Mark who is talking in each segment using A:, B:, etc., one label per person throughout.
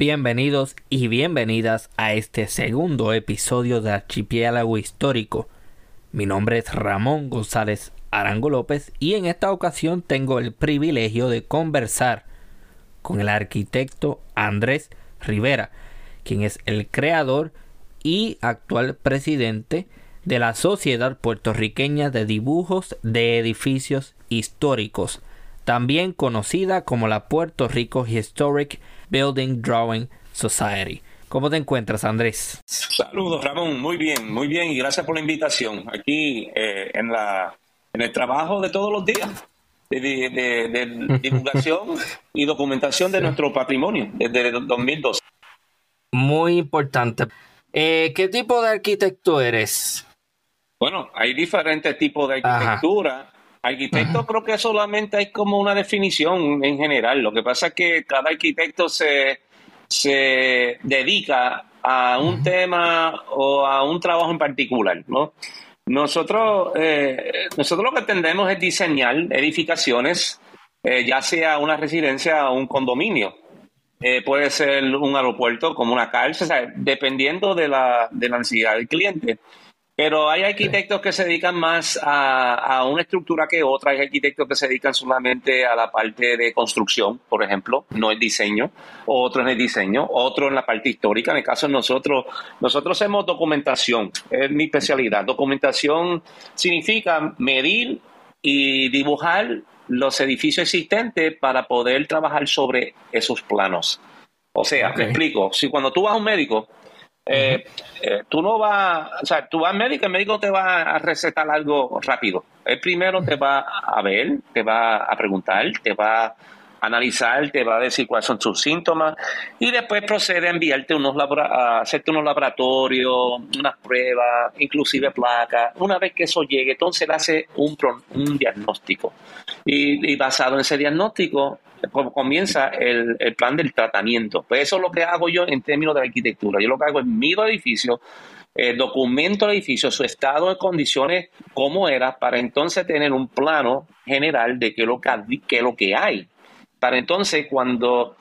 A: Bienvenidos y bienvenidas a este segundo episodio de Archipiélago Histórico. Mi nombre es Ramón González Arango López y en esta ocasión tengo el privilegio de conversar con el arquitecto Andrés Rivera, quien es el creador y actual presidente de la Sociedad Puertorriqueña de Dibujos de Edificios Históricos, también conocida como la Puerto Rico Historic Building Drawing Society. ¿Cómo te encuentras, Andrés?
B: Saludos, Ramón. Muy bien, muy bien y gracias por la invitación. Aquí eh, en, la, en el trabajo de todos los días de, divulgación y documentación de nuestro patrimonio desde 2012.
A: Muy importante. Eh, ¿Qué tipo de arquitecto eres?
B: Bueno, hay diferentes tipos de arquitectura. Arquitecto creo que solamente hay como una definición en general. Lo que pasa es que cada arquitecto se, se dedica a un tema o a un trabajo en particular, ¿no? Nosotros, eh, nosotros lo que tendemos es diseñar edificaciones, eh, ya sea una residencia o un condominio. Eh, puede ser un aeropuerto como una cárcel, dependiendo de la, de la necesidad del cliente. Pero hay arquitectos que se dedican más a, una estructura que otra. Hay arquitectos que se dedican solamente a la parte de construcción, por ejemplo, no el diseño. Otro en el diseño, otro en la parte histórica. En el caso de nosotros, nosotros hacemos documentación. Es mi especialidad. Documentación significa medir y dibujar los edificios existentes para poder trabajar sobre esos planos. O sea, me explico. Si cuando tú vas a un médico, eh, eh, tú no vas, o sea, tú vas al médico, el médico te va a recetar algo rápido. El primero te va a ver, te va a preguntar, te va a analizar, te va a decir cuáles son sus síntomas y después procede a enviarte unos a hacerte unos laboratorios, unas pruebas, inclusive placas. Una vez que eso llegue, entonces le hace un, un diagnóstico y, y basado en ese diagnóstico comienza el, plan del tratamiento. Pues eso es lo que hago yo en términos de arquitectura. Yo lo que hago es mido edificio, eh, documento el edificio, su estado de condiciones, cómo era, para entonces tener un plano general de qué es lo que, lo que hay. Para entonces, cuando,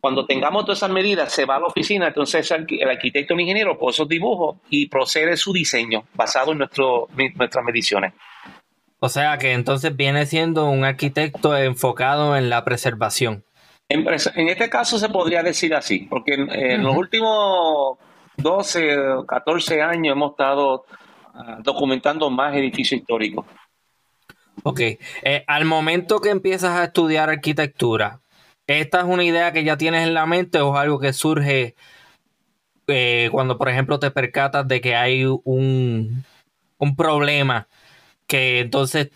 B: cuando tengamos todas esas medidas, se va a la oficina, entonces el arquitecto o el ingeniero con esos dibujos y procede su diseño basado en nuestro, nuestras mediciones.
A: O sea que entonces viene siendo un arquitecto enfocado en la preservación.
B: En, este caso se podría decir así, porque en, los últimos 12, 14 años hemos estado ah, documentando más edificios históricos.
A: Ok, eh, al momento que empiezas a estudiar arquitectura, ¿esta es una idea que ya tienes en la mente o es algo que surge eh, cuando, por ejemplo, te percatas de que hay un, un problema que entonces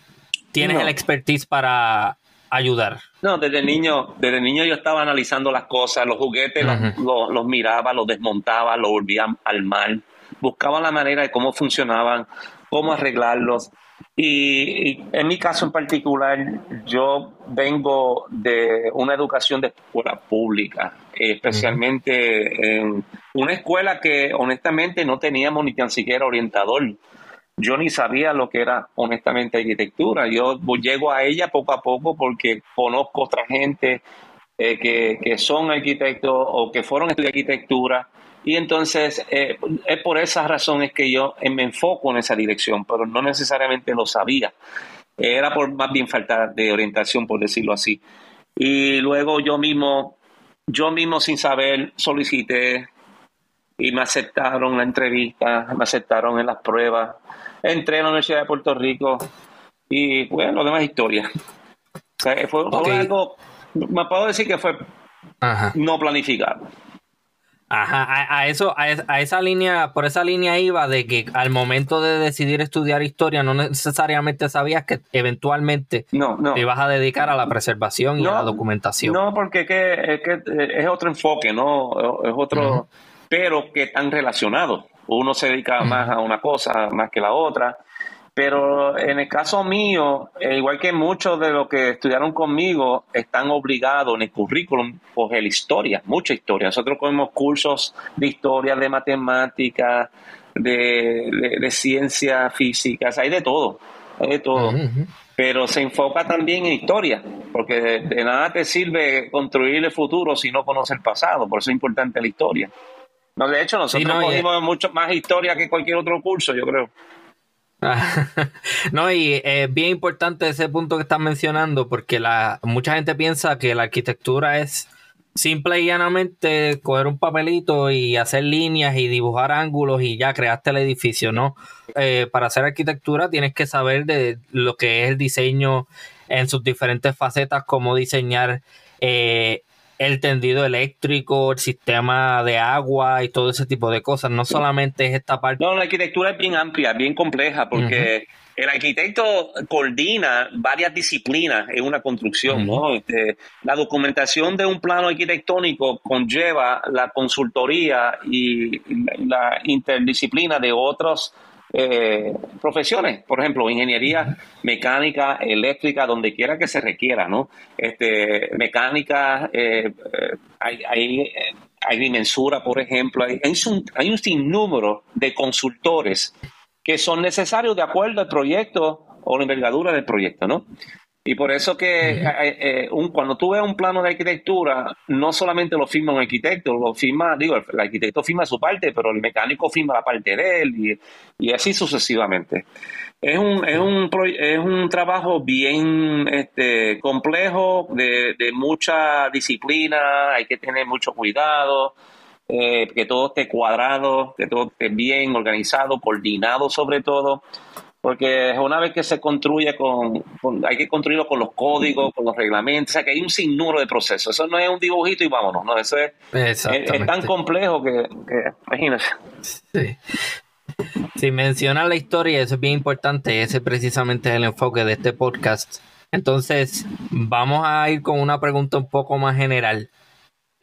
A: tienes el expertise para ayudar.
B: No, desde niño, desde niño yo estaba analizando las cosas, los juguetes los, miraba, los desmontaba, los volvía al mal, buscaba la manera de cómo funcionaban, cómo arreglarlos. Y, en mi caso en particular, yo vengo de una educación de escuela pública, especialmente en una escuela que honestamente no teníamos ni tan siquiera orientador yo ni sabía lo que era honestamente arquitectura. Yo llego a ella poco a poco porque conozco otra gente eh, que, son arquitectos o que fueron estudiar arquitectura. Y entonces eh, es por esas razones que yo me enfoco en esa dirección, pero no necesariamente lo sabía. Era por más bien falta de orientación, por decirlo así. Y luego yo mismo, yo mismo sin saber, solicité y me aceptaron la entrevista, me aceptaron en las pruebas entré a la Universidad de Puerto Rico y bueno, lo demás historia. fue, algo, me puedo decir que fue no planificado.
A: Ajá, a, eso, a, esa línea, por esa línea iba de que al momento de decidir estudiar historia no necesariamente sabías que eventualmente
B: no,
A: te ibas a dedicar a la preservación y a la documentación.
B: No, porque es que, es, que es otro enfoque, ¿no? Es otro, pero que están relacionados uno se dedica más a una cosa más que la otra. Pero en el caso mío, eh, igual que muchos de los que estudiaron conmigo, están obligados en el currículum coger historia, mucha historia. Nosotros cogemos cursos de historia, de matemáticas, de, de, ciencia física, hay de todo, hay de todo. pero se enfoca también en historia, porque de, nada te sirve construir el futuro si no conoces el pasado, por eso es importante la historia. No, de hecho, nosotros sí, mucho más historia que cualquier otro curso, yo creo.
A: no, y es bien importante ese punto que estás mencionando, porque la, mucha gente piensa que la arquitectura es simple y llanamente coger un papelito y hacer líneas y dibujar ángulos y ya creaste el edificio, ¿no? Eh, para hacer arquitectura tienes que saber de lo que es el diseño en sus diferentes facetas, cómo diseñar eh, el tendido eléctrico, el sistema de agua y todo ese tipo de cosas. No solamente es esta parte.
B: No, la arquitectura es bien amplia, bien compleja, porque el arquitecto coordina varias disciplinas en una construcción. ¿no? Este, la documentación de un plano arquitectónico conlleva la consultoría y la interdisciplina de otros eh, profesiones, por ejemplo, ingeniería mecánica, eléctrica, donde quiera que se requiera, ¿no? Este, mecánica, eh, eh, hay, hay, hay por ejemplo, hay, un, hay un sinnúmero de consultores que son necesarios de acuerdo al proyecto o la envergadura del proyecto, ¿no? Y por eso que eh, eh, un, cuando tú ves un plano de arquitectura, no solamente lo firma un arquitecto, lo firma, digo, el, arquitecto firma su parte, pero el mecánico firma la parte de él y, así sucesivamente. Es un, es un, es un trabajo bien este, complejo, de, de mucha disciplina, hay que tener mucho cuidado. Eh, que todo esté cuadrado, que todo esté bien organizado, coordinado sobre todo porque una vez que se construye con, hay que construirlo con los códigos, con los reglamentos, o sea que hay un sinnúmero de procesos. Eso no es un dibujito y vámonos, no, eso es, es, tan complejo que, imagínate.
A: Sí. Si mencionas la historia, eso es bien importante, ese precisamente es el enfoque de este podcast. Entonces, vamos a ir con una pregunta un poco más general.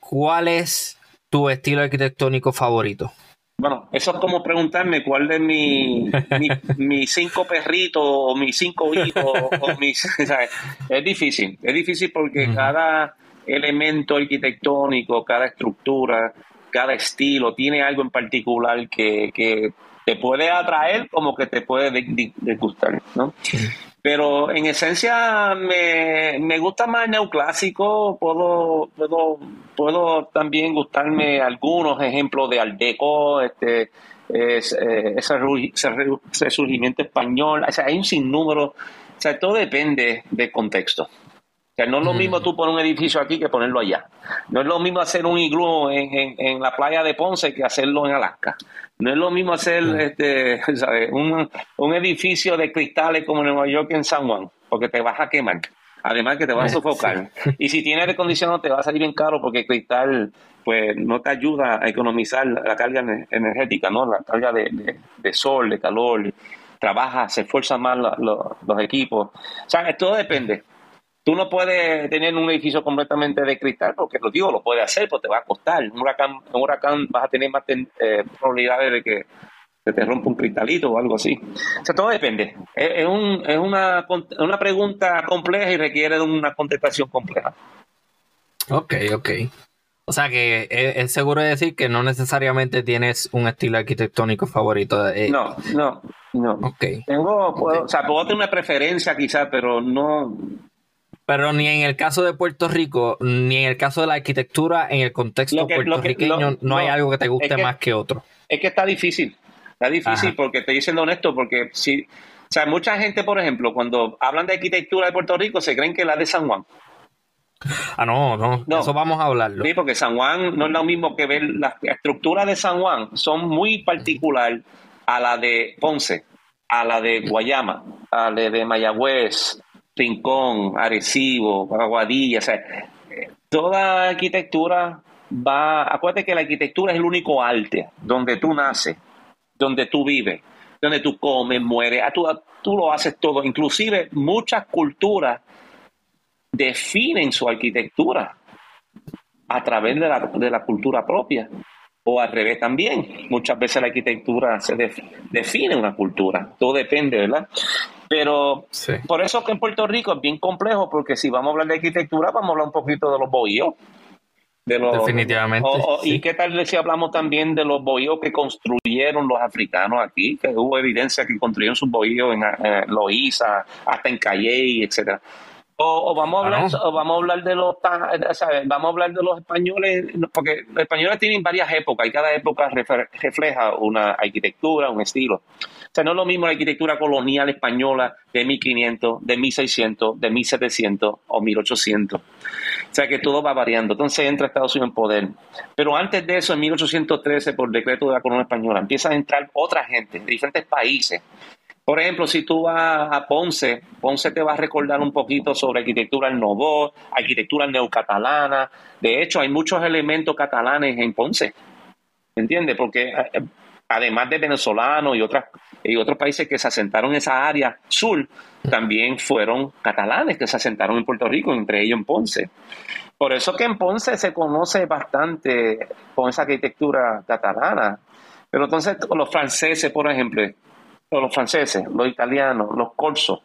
A: ¿Cuál es tu estilo arquitectónico favorito?
B: Bueno, eso es como preguntarme cuál de mis mi, cinco perritos o mis cinco hijos. O mis, Es difícil, es difícil porque cada elemento arquitectónico, cada estructura, cada estilo tiene algo en particular que, que te puede atraer como que te puede disgustar, ¿no? Pero en esencia me, me gusta más el neoclásico, puedo, puedo, puedo también gustarme algunos ejemplos de Art Deco, este, eh, ese, resurgimiento español, o sea, hay un sinnúmero, o sea, todo depende del contexto. O sea, no es lo mismo mm. tú poner un edificio aquí que ponerlo allá. No es lo mismo hacer un iglú en, en, la playa de Ponce que hacerlo en Alaska. No es lo mismo hacer este, Un, un, edificio de cristales como en Nueva York en San Juan, porque te vas a quemar. Además que te vas a sofocar. Y si tienes aire acondicionado te va a salir bien caro porque el cristal pues no te ayuda a economizar la carga energética, ¿no? La carga de, de, sol, de calor. Trabaja, se esfuerzan más los equipos. O sea, todo depende. Tú no puedes tener un edificio completamente de cristal, porque lo digo, lo puedes hacer, pero te va a costar. Un huracán, un huracán vas a tener más eh, probabilidades de que se te rompa un cristalito o algo así. O sea, todo depende. Es, un, es una, una pregunta compleja y requiere de una contestación compleja.
A: Ok, ok. O sea que es, seguro de decir que no necesariamente tienes un estilo arquitectónico favorito.
B: Eh. No, no, no. Ok. Tengo, O sea, puedo tener una preferencia quizás, pero no,
A: pero ni en el caso de Puerto Rico, ni en el caso de la arquitectura, en el contexto puertorriqueño, no, hay algo que te guste más que otro.
B: Es que está difícil. Está difícil porque te diciendo honesto, porque si. O sea, mucha gente, por ejemplo, cuando hablan de arquitectura de Puerto Rico, se creen que es la de San Juan.
A: Ah, no, no, eso vamos a hablarlo.
B: Sí, porque San Juan no es lo mismo que ver. Las estructuras de San Juan son muy particular a la de Ponce, a la de Guayama, a la de Mayagüez, Rincón, Arecibo, Aguadilla, o sea, toda arquitectura va, acuérdate que la arquitectura es el único arte donde tú naces, donde tú vives, donde tú comes, mueres, tú, tú lo haces todo, inclusive muchas culturas definen su arquitectura a través de la, de la cultura propia o al revés también. Muchas veces la arquitectura se define una cultura, todo depende, ¿verdad? Pero por eso que en Puerto Rico es bien complejo, porque si vamos a hablar de arquitectura, vamos a hablar un poquito de los bohíos.
A: Definitivamente.
B: ¿Y qué tal si hablamos también de los bohíos que construyeron los africanos aquí? Que hubo evidencia que construyeron sus bohíos en, en Loíza, hasta en Calley, etcétera. O, vamos a hablar, vamos a hablar de los, vamos a hablar de los españoles, porque los españoles tienen varias épocas y cada época refleja una arquitectura, un estilo. O sea, no es lo mismo la arquitectura colonial española de 1500, de 1600, de 1700 o 1800. O sea que todo va variando. Entonces entra Estados Unidos en poder. Pero antes de eso, en 1813, por decreto de la corona española, empieza a entrar otra gente de diferentes países por ejemplo, si tú vas a Ponce, Ponce te va a recordar un poquito sobre arquitectura en Novo, arquitectura neocatalana. De hecho, hay muchos elementos catalanes en Ponce. ¿Entiendes? Porque eh, además de venezolanos y, otras, y otros países que se asentaron en esa área sur, también fueron catalanes que se asentaron en Puerto Rico, entre ellos en Ponce. Por eso que en Ponce se conoce bastante con esa arquitectura catalana. Pero entonces los franceses, por ejemplo, los franceses, los italianos, los corsos,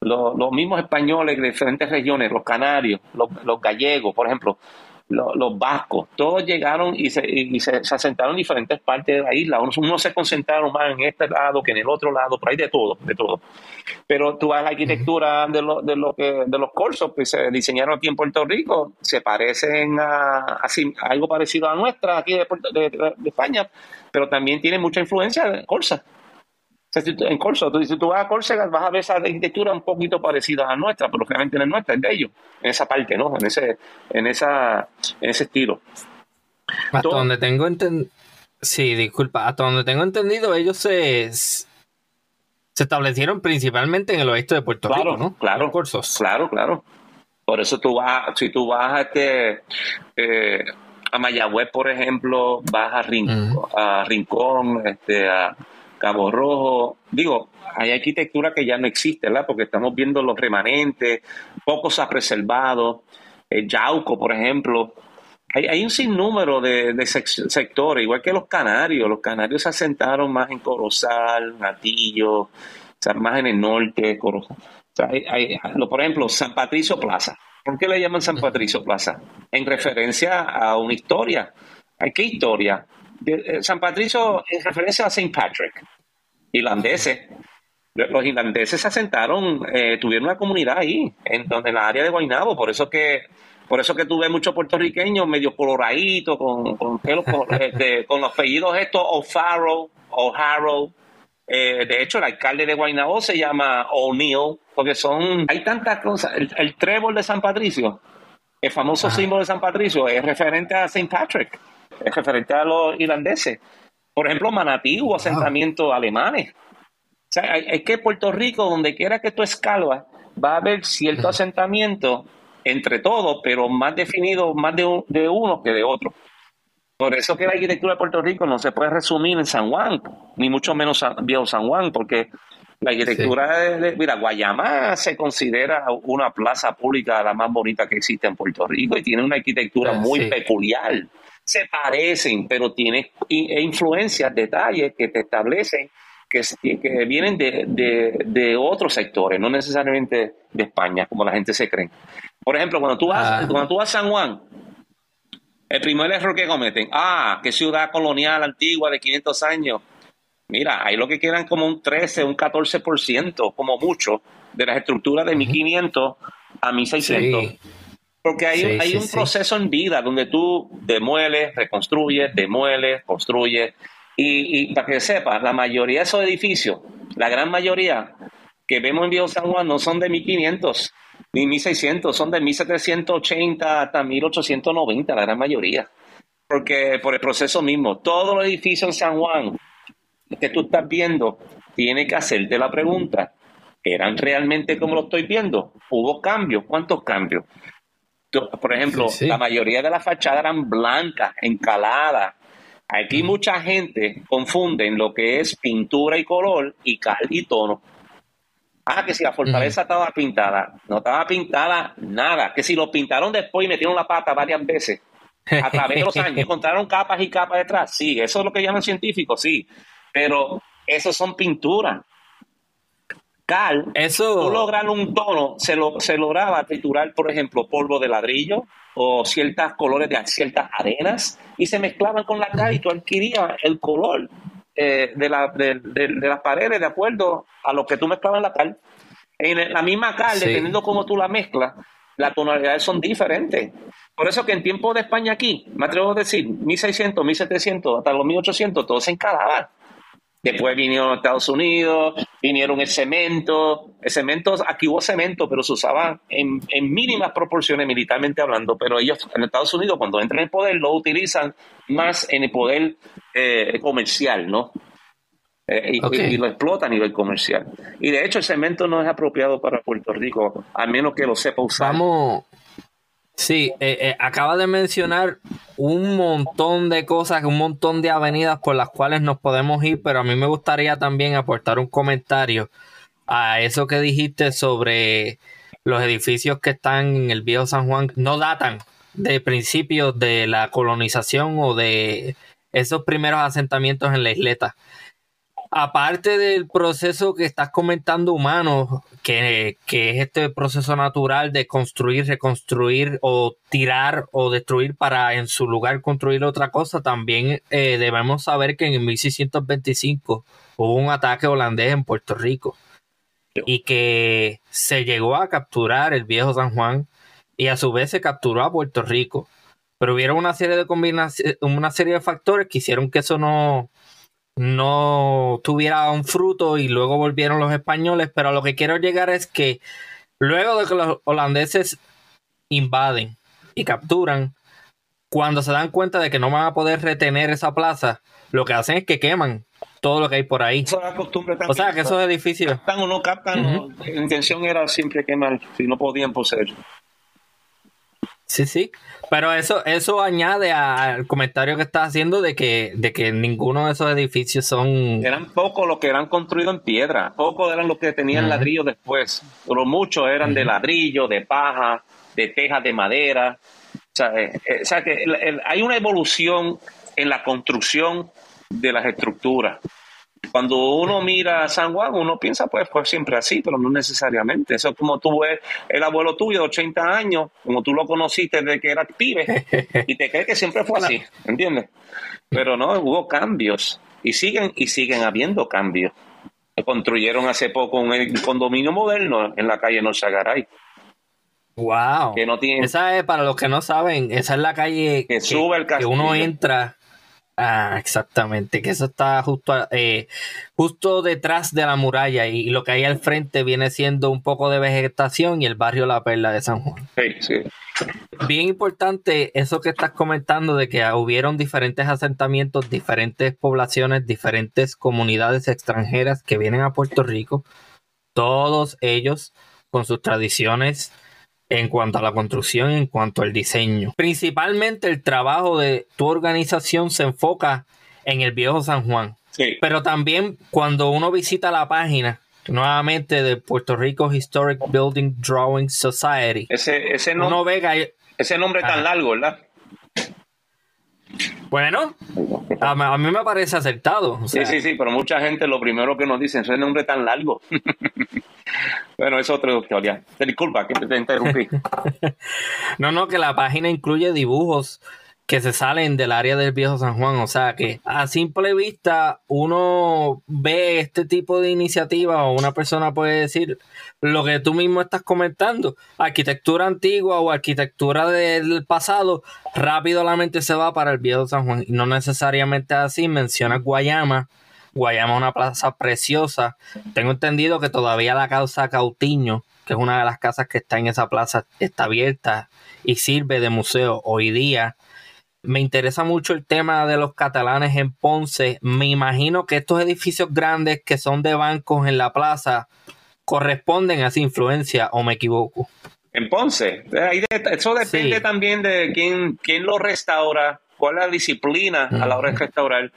B: los, mismos españoles de diferentes regiones, los canarios, los, gallegos, por ejemplo, los, vascos, todos llegaron y, se, asentaron en diferentes partes de la isla. Unos, se concentraron más en este lado que en el otro lado, por ahí de todo, de todo. Pero tú vas a la arquitectura de, lo, de, lo que, de los corsos que se diseñaron aquí en Puerto Rico, se parecen a, algo parecido a nuestra aquí de, de, España, pero también tiene mucha influencia en Corso, tú, si tú vas a Córcega, vas a ver esa arquitectura un poquito parecida a nuestra, pero realmente no es nuestra, es de ellos, en esa parte, ¿no? En ese, en esa, en ese estilo.
A: Hasta donde tengo entendido. Sí, disculpa, hasta donde tengo entendido, ellos se, se establecieron principalmente en el oeste de Puerto Rico, ¿no?
B: Claro, claro, claro. Por eso tú vas, si tú vas a este, eh, a Mayagüez, por ejemplo, vas a Rincón, a Rincón, este, a Cabo Rojo. Digo, hay arquitectura que ya no existe, ¿verdad? Porque estamos viendo los remanentes, poco se ha preservado. El Yauco, por ejemplo. Hay, un sinnúmero de, sectores, igual que los canarios. Los canarios se asentaron más en Corozal, Natillo, o sea, más en el norte, Corozal. por ejemplo, San Patricio Plaza. ¿Por qué le llaman San Patricio Plaza? En referencia a una historia. ¿Qué historia? Eh, San Patricio en referencia a St. Patrick, irlandeses. Los irlandeses se asentaron, eh, tuvieron una comunidad ahí, en, donde, en la área de Guaynabo, por eso que por eso que tuve muchos puertorriqueños medio coloraditos, con, con, este, con, los apellidos estos O'Farrell, O'Harrow. Eh, de hecho, el alcalde de Guaynabo se llama O'Neill, porque son, hay tantas cosas. El, trébol de San Patricio, el famoso símbolo de San Patricio, es referente a St. Patrick referente a los irlandeses. Por ejemplo, Manatí hubo asentamientos alemanes. O sea, es que Puerto Rico, donde quiera que tú escalvas, va a haber cierto asentamiento entre todos, pero más definido más de, de uno que de otro. Por eso que la arquitectura de Puerto Rico no se puede resumir en San Juan, ni mucho menos Viejo San Juan, porque la arquitectura de, mira, Guayama se considera una plaza pública la más bonita que existe en Puerto Rico y tiene una arquitectura ah, muy peculiar se parecen, pero tiene e influencias, detalles que te establecen que, que vienen de, de, otros sectores, no necesariamente de España, como la gente se cree. Por ejemplo, cuando tú vas, ah. cuando tú vas a San Juan, el primer error que cometen, ah, qué ciudad colonial antigua de 500 años. Mira, hay lo que quedan como un 13, un 14%, como mucho, de las estructuras de 1500 a 1600. Porque hay, hay un proceso en vida donde tú demueles, reconstruyes, demueles, construyes. Y, para que sepas, la mayoría de esos edificios, la gran mayoría que vemos en Viejo San Juan no son de 1500 ni 1600, son de 1780 hasta 1890, la gran mayoría. Porque por el proceso mismo, todos los edificios en San Juan que tú estás viendo, tiene que hacerte la pregunta, ¿eran realmente como lo estoy viendo? ¿Hubo cambios? ¿Cuántos cambios? Por ejemplo, la mayoría de las fachadas eran blancas, encaladas. Aquí mucha gente confunde lo que es pintura y color y cal y tono. Ah, que si la fortaleza estaba pintada. No estaba pintada nada. Que si lo pintaron después y metieron la pata varias veces. A través de los años encontraron capas y capas detrás. Sí, eso es lo que llaman científicos, sí. Pero eso son pinturas. Cal,
A: Eso...
B: tú lograr un tono, se, lo, se lograba triturar, por ejemplo, polvo de ladrillo, o ciertos colores de ciertas arenas y se mezclaban con la cal y tú adquirías el color eh, de, la, de, las paredes de acuerdo a lo que tú mezclabas en la cal. En la misma cal, dependiendo cómo tú la mezclas, las tonalidades son diferentes. Por eso que en tiempo de España aquí, me atrevo a decir, 1600, 1700, hasta los 1800, todo se encalaba. Después vinieron Estados Unidos, vinieron el cemento. El cemento, aquí hubo cemento, pero se usaba en, mínimas proporciones militarmente hablando. Pero ellos en Estados Unidos, cuando entran en el poder, lo utilizan más en el poder eh, comercial, ¿no? Eh, y, lo explotan a nivel comercial. Y de hecho, el cemento no es apropiado para Puerto Rico, a menos que lo sepa usar.
A: Vamos, Sí, eh, eh, acaba de mencionar un montón de cosas, un montón de avenidas por las cuales nos podemos ir, pero a mí me gustaría también aportar un comentario a eso que dijiste sobre los edificios que están en el viejo San Juan. No datan de principios de la colonización o de esos primeros asentamientos en la isleta aparte del proceso que estás comentando humano, que, es este proceso natural de construir, reconstruir o tirar o destruir para en su lugar construir otra cosa, también eh, debemos saber que en 1625 hubo un ataque holandés en Puerto Rico y que se llegó a capturar el viejo San Juan y a su vez se capturó a Puerto Rico. Pero hubieron una serie de combinaciones, una serie de factores que hicieron que eso no, no tuviera un fruto y luego volvieron los españoles, pero lo que quiero llegar es que luego de que los holandeses invaden y capturan, cuando se dan cuenta de que no van a poder retener esa plaza, lo que hacen es que queman todo lo que hay por ahí. o sea, que esos edificios...
B: Captan o no captan, la intención era siempre quemar, si no podían poseer.
A: Sí, sí. Pero eso, eso añade al comentario que estás haciendo de que, de que ninguno de esos edificios son.
B: Eran pocos los que eran construidos en piedra, pocos eran los que tenían ladrillo después, pero muchos eran de ladrillo, de paja, de tejas de madera. O sea, eh, eh, o sea que hay una evolución en la construcción de las estructuras. Cuando uno mira a San Juan, uno piensa, pues fue siempre así, pero no necesariamente. Eso es como tú ves el abuelo tuyo de 80 años, como tú lo conociste desde que era pibe, y te crees que siempre fue así, ¿entiendes? Pero no, hubo cambios, y siguen, y siguen habiendo cambios. Construyeron hace poco un condominio moderno en la calle Norzagaray.
A: Wow. Que no tiene, esa es, para los que no saben, esa es la calle que, sube el que uno entra Ah, exactamente, que eso está justo, eh, justo detrás de la muralla y, lo que hay al frente viene siendo un poco de vegetación y el barrio La Perla de San Juan.
B: Sí, sí.
A: Bien importante eso que estás comentando de que hubieron diferentes asentamientos, diferentes poblaciones, diferentes comunidades extranjeras que vienen a Puerto Rico, todos ellos con sus tradiciones, en cuanto a la construcción, en cuanto al diseño. Principalmente el trabajo de tu organización se enfoca en el viejo San Juan. Sí. Pero también cuando uno visita la página nuevamente de Puerto Rico Historic Building Drawing Society,
B: ese, ese, ese nombre tan largo, ¿verdad?
A: Bueno, a, mí me parece acertado.
B: sí, sí, sí, pero mucha gente lo primero que nos dicen es ese nombre tan largo. bueno, es otra historia. Disculpa que te interrumpí.
A: no, no, que la página incluye dibujos que se salen del área del viejo San Juan. O sea que a simple vista uno ve este tipo de iniciativa o una persona puede decir lo que tú mismo estás comentando. Arquitectura antigua o arquitectura del pasado, rápido la mente se va para el viejo San Juan. Y no necesariamente así. Menciona Guayama. Guayama es una plaza preciosa. Tengo entendido que todavía la casa Cautiño, que es una de las casas que está en esa plaza, está abierta y sirve de museo hoy día me interesa mucho el tema de los catalanes en Ponce. Me imagino que estos edificios grandes que son de bancos en la plaza corresponden a esa influencia o me equivoco.
B: En Ponce, eso depende también de quién, quién lo restaura, cuál es la disciplina a la hora de restaurar.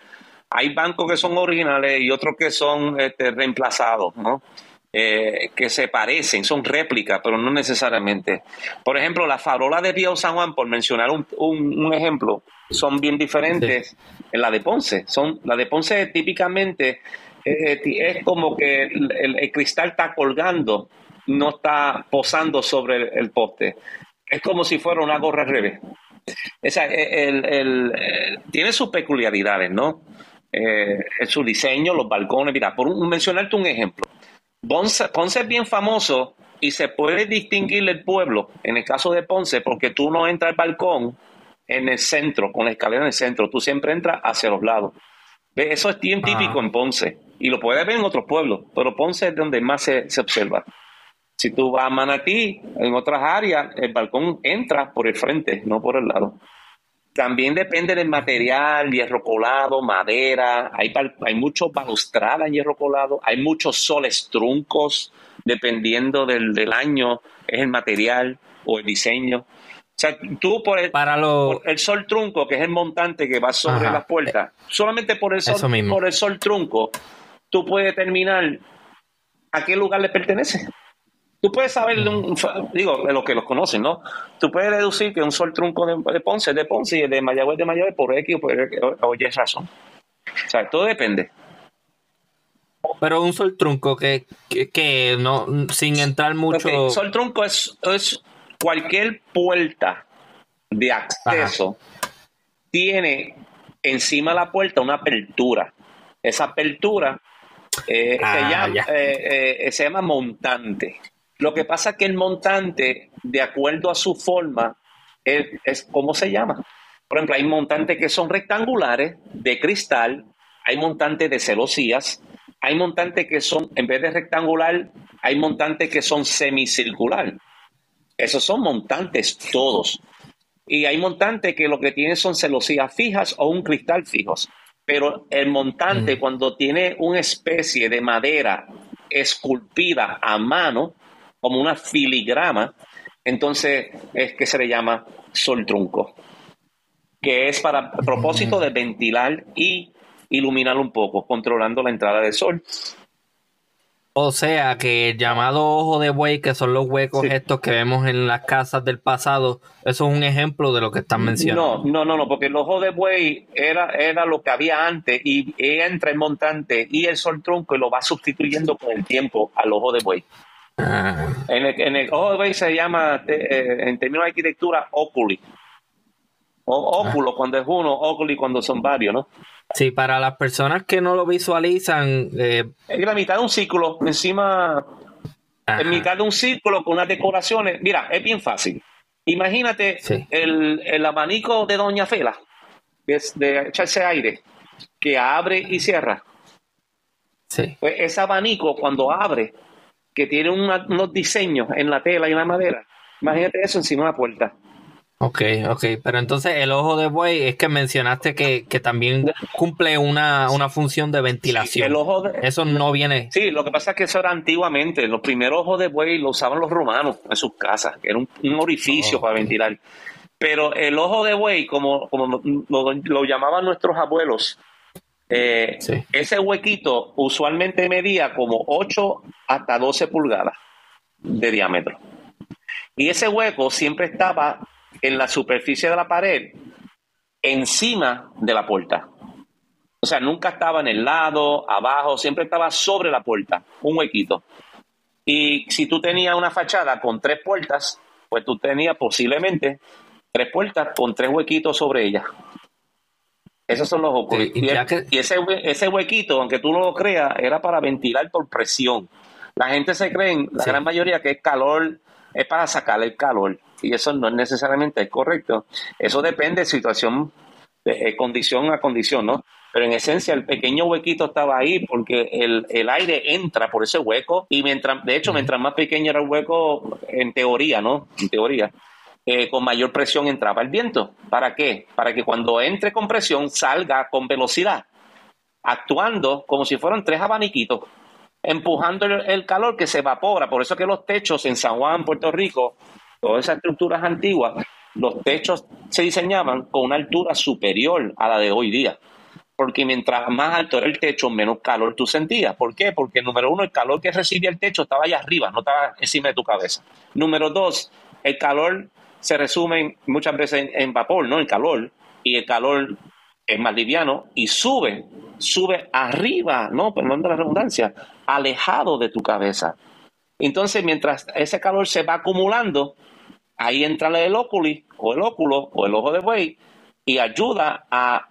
B: Hay bancos que son originales y otros que son este, reemplazados, ¿no? Eh, que se parecen, son réplicas, pero no necesariamente. Por ejemplo, las farolas de Río San Juan, por mencionar un, ejemplo, son bien diferentes en la de Ponce. Son, la de Ponce típicamente eh, es como que el, cristal está colgando, no está posando sobre el, poste. Es como si fuera una gorra al revés. tiene sus peculiaridades, ¿no? Eh, su diseño, los balcones. Mira, por mencionarte un ejemplo. Ponce, Ponce es bien famoso y se puede distinguir el pueblo, en el caso de Ponce, porque tú no entras al balcón en el centro, con la escalera en el centro, tú siempre entras hacia los lados. Eso es bien típico en Ponce y lo puedes ver en otros pueblos, pero Ponce es donde más se, se observa. Si tú vas a Manatí, en otras áreas, el balcón entra por el frente, no por el lado. También depende del material, hierro colado, madera, hay, hay muchos balustradas en hierro colado, hay muchos soles truncos, dependiendo del, del año, es el material o el diseño. O sea, tú por el,
A: Para
B: el sol trunco, que es el montante que va sobre las puertas, solamente por el, sol, por el sol trunco, tú puedes determinar a qué lugar le pertenece. Tú puedes saber, digo, de los que los conocen, ¿no? Tú puedes deducir que un sol trunco de, Ponce es de Ponce y el de Mayagüez de Mayagüez por X o por Y razón. O sea, todo depende.
A: Pero un sol trunco que, que, no, sin entrar mucho.
B: Okay. Sol trunco es, es cualquier puerta de acceso tiene encima de la puerta una apertura. Esa apertura eh, se, ah, llama, eh, eh, se llama montante. Lo que pasa es que el montante, de acuerdo a su forma, es, ¿cómo se llama? Por ejemplo, hay montantes que son rectangulares, de cristal, hay montantes de celosías, hay montantes que son, en vez de rectangular, hay montantes que son semicircular. Esos son montantes todos. Y hay montantes que lo que tienen son celosías fijas o un cristal fijos. Pero el montante, cuando tiene una especie de madera esculpida a mano, como una filigrama, entonces es que se le llama sol trunco, que es para propósito de ventilar y iluminar un poco, controlando la entrada del sol.
A: O sea que el llamado ojo de buey, que son los huecos estos que vemos en las casas del pasado, eso es un ejemplo de lo que están mencionando.
B: No, no, no, no, porque el ojo de buey era, era lo que había antes y entra el montante y el sol trunco y lo va sustituyendo con el tiempo al ojo de buey. Ah. En, el, ojo de buey se llama, eh, en términos de arquitectura, óculi. O óculo cuando es uno, óculi cuando son varios, ¿no?
A: Sí, para las personas que no lo visualizan. Eh,
B: es la mitad de un círculo, encima. En mitad de un círculo con unas decoraciones. Mira, es bien fácil. Imagínate el, abanico de Doña Fela, de, echarse aire, que abre y cierra. Sí. Pues ese abanico, cuando abre, que tiene unos diseños en la tela y en la madera, imagínate eso encima de la puerta.
A: Ok, ok, pero entonces el ojo de buey es que mencionaste que, también cumple una, función de ventilación. el ojo de, eso no viene.
B: Sí, lo que pasa es que eso era antiguamente. Los primeros ojos de buey lo usaban los romanos en sus casas, que era un, orificio para ventilar. Pero el ojo de buey, como, como lo, llamaban nuestros abuelos, eh, ese huequito usualmente medía como 8 hasta 12 pulgadas de diámetro. Y ese hueco siempre estaba en la superficie de la pared encima de la puerta. O sea, nunca estaba en el lado, abajo, siempre estaba sobre la puerta, un huequito. Y si tú tenías una fachada con tres puertas, pues tú tenías posiblemente tres puertas con tres huequitos sobre ellas. Esos son los ojos. y, ese, ese huequito, aunque tú no lo creas, era para ventilar por presión. La gente se cree, la gran mayoría, que es calor, es para sacar el calor y eso no es necesariamente correcto. Eso depende de situación, de, condición a condición, ¿no? Pero en esencia el pequeño huequito estaba ahí porque el, aire entra por ese hueco y mientras, de hecho, mientras más pequeño era el hueco, en teoría, ¿no? En teoría, eh, con mayor presión entraba el viento. ¿Para qué? Para que cuando entre con presión salga con velocidad, actuando como si fueran tres abaniquitos, empujando el, el calor que se evapora. Por eso que los techos en San Juan, Puerto Rico, todas esas estructuras antiguas, los techos se diseñaban con una altura superior a la de hoy día. Porque mientras más alto era el techo, menos calor tú sentías. ¿Por qué? Porque, número uno, el calor que recibía el techo estaba allá arriba, no estaba encima de tu cabeza. Número dos, el calor se resume muchas veces en, vapor, ¿no? El calor. Y el calor es más liviano y sube, sube arriba, ¿no? Perdón de la redundancia, alejado de tu cabeza. Entonces, mientras ese calor se va acumulando, ahí entra el óculo o el óculo o el ojo de buey y ayuda a,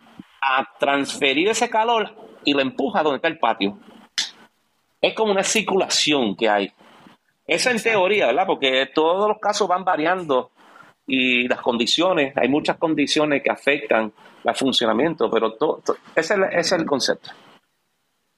B: transferir ese calor y lo empuja donde está el patio. Es como una circulación que hay. Eso en teoría, ¿verdad? Porque todos los casos van variando y las condiciones, hay muchas condiciones que afectan el funcionamiento, pero todo, ese, es el concepto.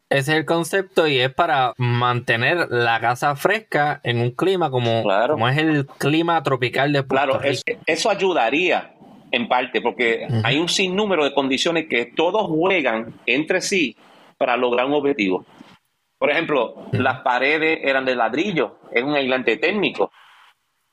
A: Ese es el concepto y es para mantener la casa fresca en un clima como, como es el clima tropical de Puerto
B: Claro, eso ayudaría en parte, porque hay un sinnúmero de condiciones que todos juegan entre sí para lograr un objetivo. Por ejemplo, las paredes eran de ladrillo, es un aislante térmico.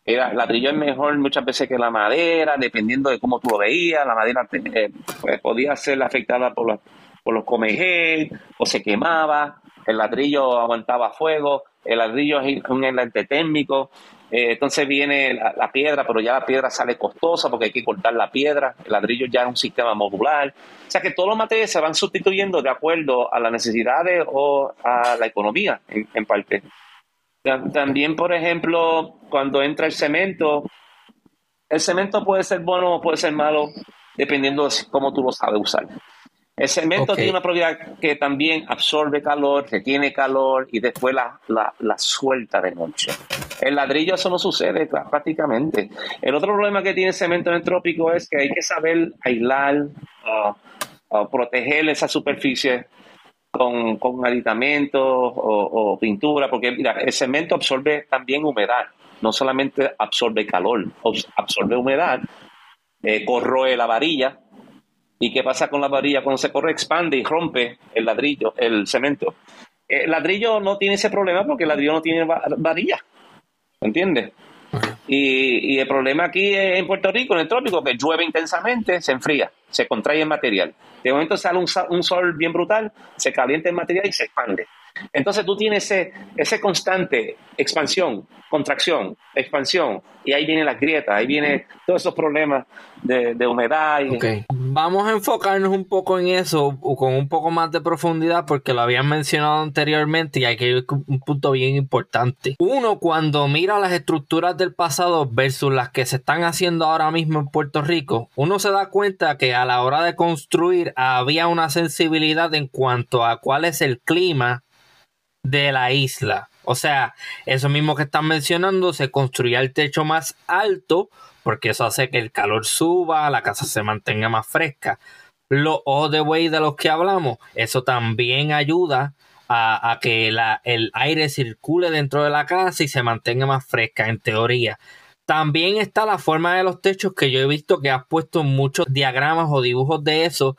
B: Era, el ladrillo es mejor muchas veces que la madera, dependiendo de cómo tú lo veías. La madera eh, pues, podía ser afectada por los, por los comejés o se quemaba. El ladrillo aguantaba fuego. El ladrillo es un aislante térmico. Eh, entonces viene la, piedra, pero ya la piedra sale costosa porque hay que cortar la piedra. El ladrillo ya es un sistema modular. O sea que todos los materiales se van sustituyendo de acuerdo a las necesidades o a la economía, en, parte. También, por ejemplo, cuando entra el cemento, el cemento puede ser bueno o puede ser malo dependiendo de cómo tú lo sabes usar. El cemento tiene una propiedad que también absorbe calor, retiene calor y después la, la, suelta de noche. El ladrillo eso no sucede prácticamente. El otro problema que tiene el cemento en el trópico es que hay que saber aislar o proteger esa superficie con, con aditamentos o, pintura, porque mira, el cemento absorbe también humedad, no solamente absorbe calor, absorbe humedad, eh, corroe la varilla, ¿Y qué pasa con la varilla? Cuando se corre, expande y rompe el ladrillo, el cemento. El ladrillo no tiene ese problema porque el ladrillo no tiene varilla. ¿Entiendes? Y, y, el problema aquí en Puerto Rico, en el trópico, que llueve intensamente, se enfría, se contrae el material. De momento sale un, un sol bien brutal, se calienta el material y se expande. Entonces tú tienes ese, ese constante expansión, contracción, expansión, y ahí vienen las grietas, ahí vienen todos esos problemas de, humedad.
A: Y... Vamos a enfocarnos un poco en eso con un poco más de profundidad porque lo habían mencionado anteriormente y hay que ir un punto bien importante. Uno, cuando mira las estructuras del pasado versus las que se están haciendo ahora mismo en Puerto Rico, uno se da cuenta que a la hora de construir había una sensibilidad en cuanto a cuál es el clima de la isla. O sea, eso mismo que están mencionando, se construía el techo más alto porque eso hace que el calor suba, la casa se mantenga más fresca. Los the way de los que hablamos, eso también ayuda a, que el aire circule dentro de la casa y se mantenga más fresca, en teoría. También está la forma de los techos que yo he visto que has puesto muchos diagramas o dibujos de eso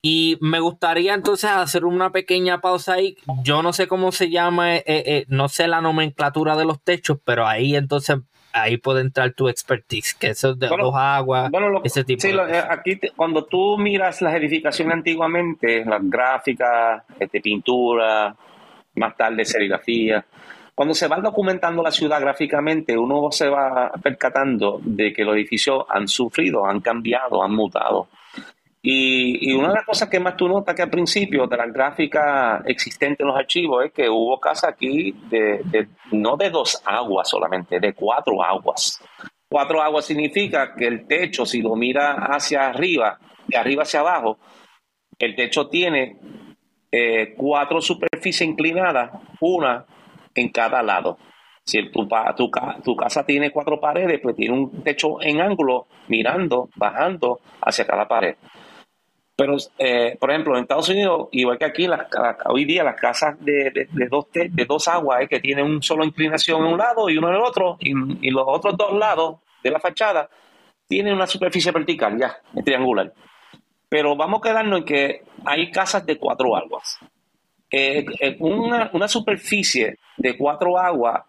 A: y me gustaría entonces hacer una pequeña pausa ahí. Yo no sé cómo se llama, eh, eh, no sé la nomenclatura de los techos, pero ahí entonces ahí puede entrar tu expertise, que eso de dos aguas, ese tipo.
B: Sí, eh, aquí cuando tú miras las edificaciones antiguamente, las gráficas, este, pintura, más tarde serigrafía, cuando se va documentando la ciudad gráficamente, uno se va percatando de que los edificios han sufrido, han cambiado, han mutado. Y, una de las cosas que más tú notas que al principio de las gráficas existentes en los archivos es que hubo casas aquí de, no de dos aguas solamente, de cuatro aguas. Cuatro aguas significa que el techo, si lo mira hacia arriba, de arriba hacia abajo, el techo tiene eh, cuatro superficies inclinadas, una en cada lado. Si tu, tu, tu, casa tiene cuatro paredes, pues tiene un techo en ángulo mirando, bajando hacia cada pared. Pero, eh, por ejemplo, en Estados Unidos, igual que aquí, hoy día las casas de, dos, de dos aguas eh, que tienen un solo inclinación en un lado y uno en el otro, y, los otros dos lados de la fachada tienen una superficie vertical, ya, triangular. Pero vamos a quedarnos en que hay casas de cuatro aguas. Eh, una, una superficie de cuatro aguas,